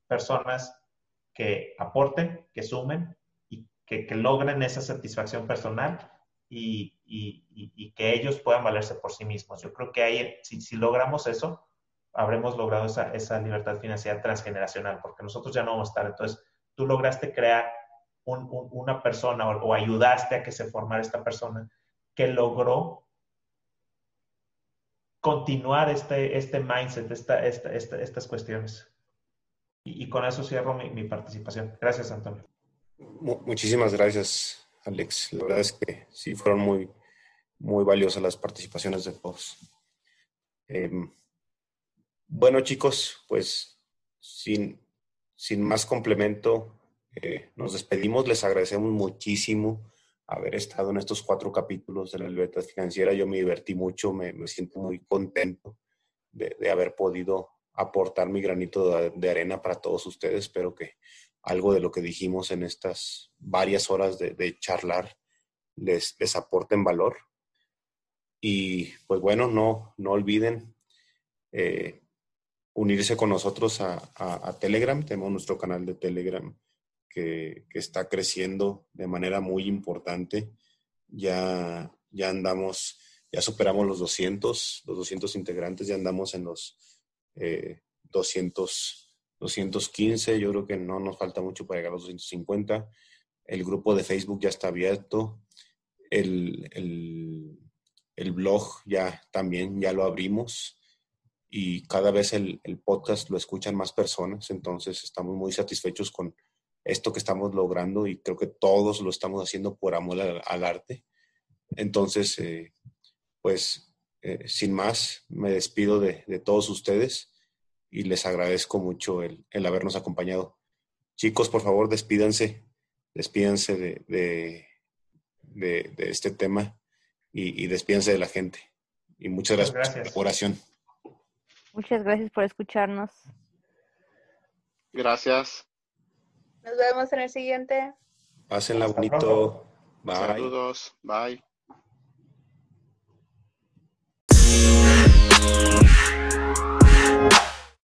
personas que aporten, que sumen y que, logren esa satisfacción personal y, que ellos puedan valerse por sí mismos. Yo creo que ahí, si, logramos eso, habremos logrado esa, libertad financiera transgeneracional, porque nosotros ya no vamos a estar. Entonces, tú lograste crear una persona o, ayudaste a que se formara esta persona que logró continuar este, este mindset, esta, estas cuestiones. Y, con eso cierro mi, participación. Gracias, Antonio. Muchísimas gracias, Alex. La verdad es que sí fueron muy, muy valiosas las participaciones de todos. Em, bueno, chicos, pues sin, sin más complemento, eh, nos despedimos. Les agradecemos muchísimo haber estado en estos cuatro capítulos de la libertad financiera. Yo me divertí mucho, me, siento muy contento de, haber podido aportar mi granito de, arena para todos ustedes. Espero que algo de lo que dijimos en estas varias horas de, charlar les, les aporten valor. Y pues bueno, no, no olviden eh, unirse con nosotros a, a, Telegram. Tenemos nuestro canal de Telegram que, está creciendo de manera muy importante. Ya, ya andamos, ya superamos los 200, los 200 integrantes, ya andamos en los 200, eh, 215. Yo creo que no nos falta mucho para llegar a los 250. El grupo de Facebook ya está abierto. El, el, blog ya también, ya lo abrimos y cada vez el, el, podcast lo escuchan más personas, entonces estamos muy satisfechos con, esto que estamos logrando y creo que todos lo estamos haciendo por amor al, arte. Entonces, eh, pues, eh, sin más, me despido de, todos ustedes y les agradezco mucho el, habernos acompañado. Chicos, por favor, despídanse, despídanse de, de, este tema y, y, despídanse de la gente. Y muchas gracias, gracias. por la oración. Muchas gracias por escucharnos. Gracias. Nos vemos en el siguiente. Pásenla bonito. Bye. Saludos. Bye.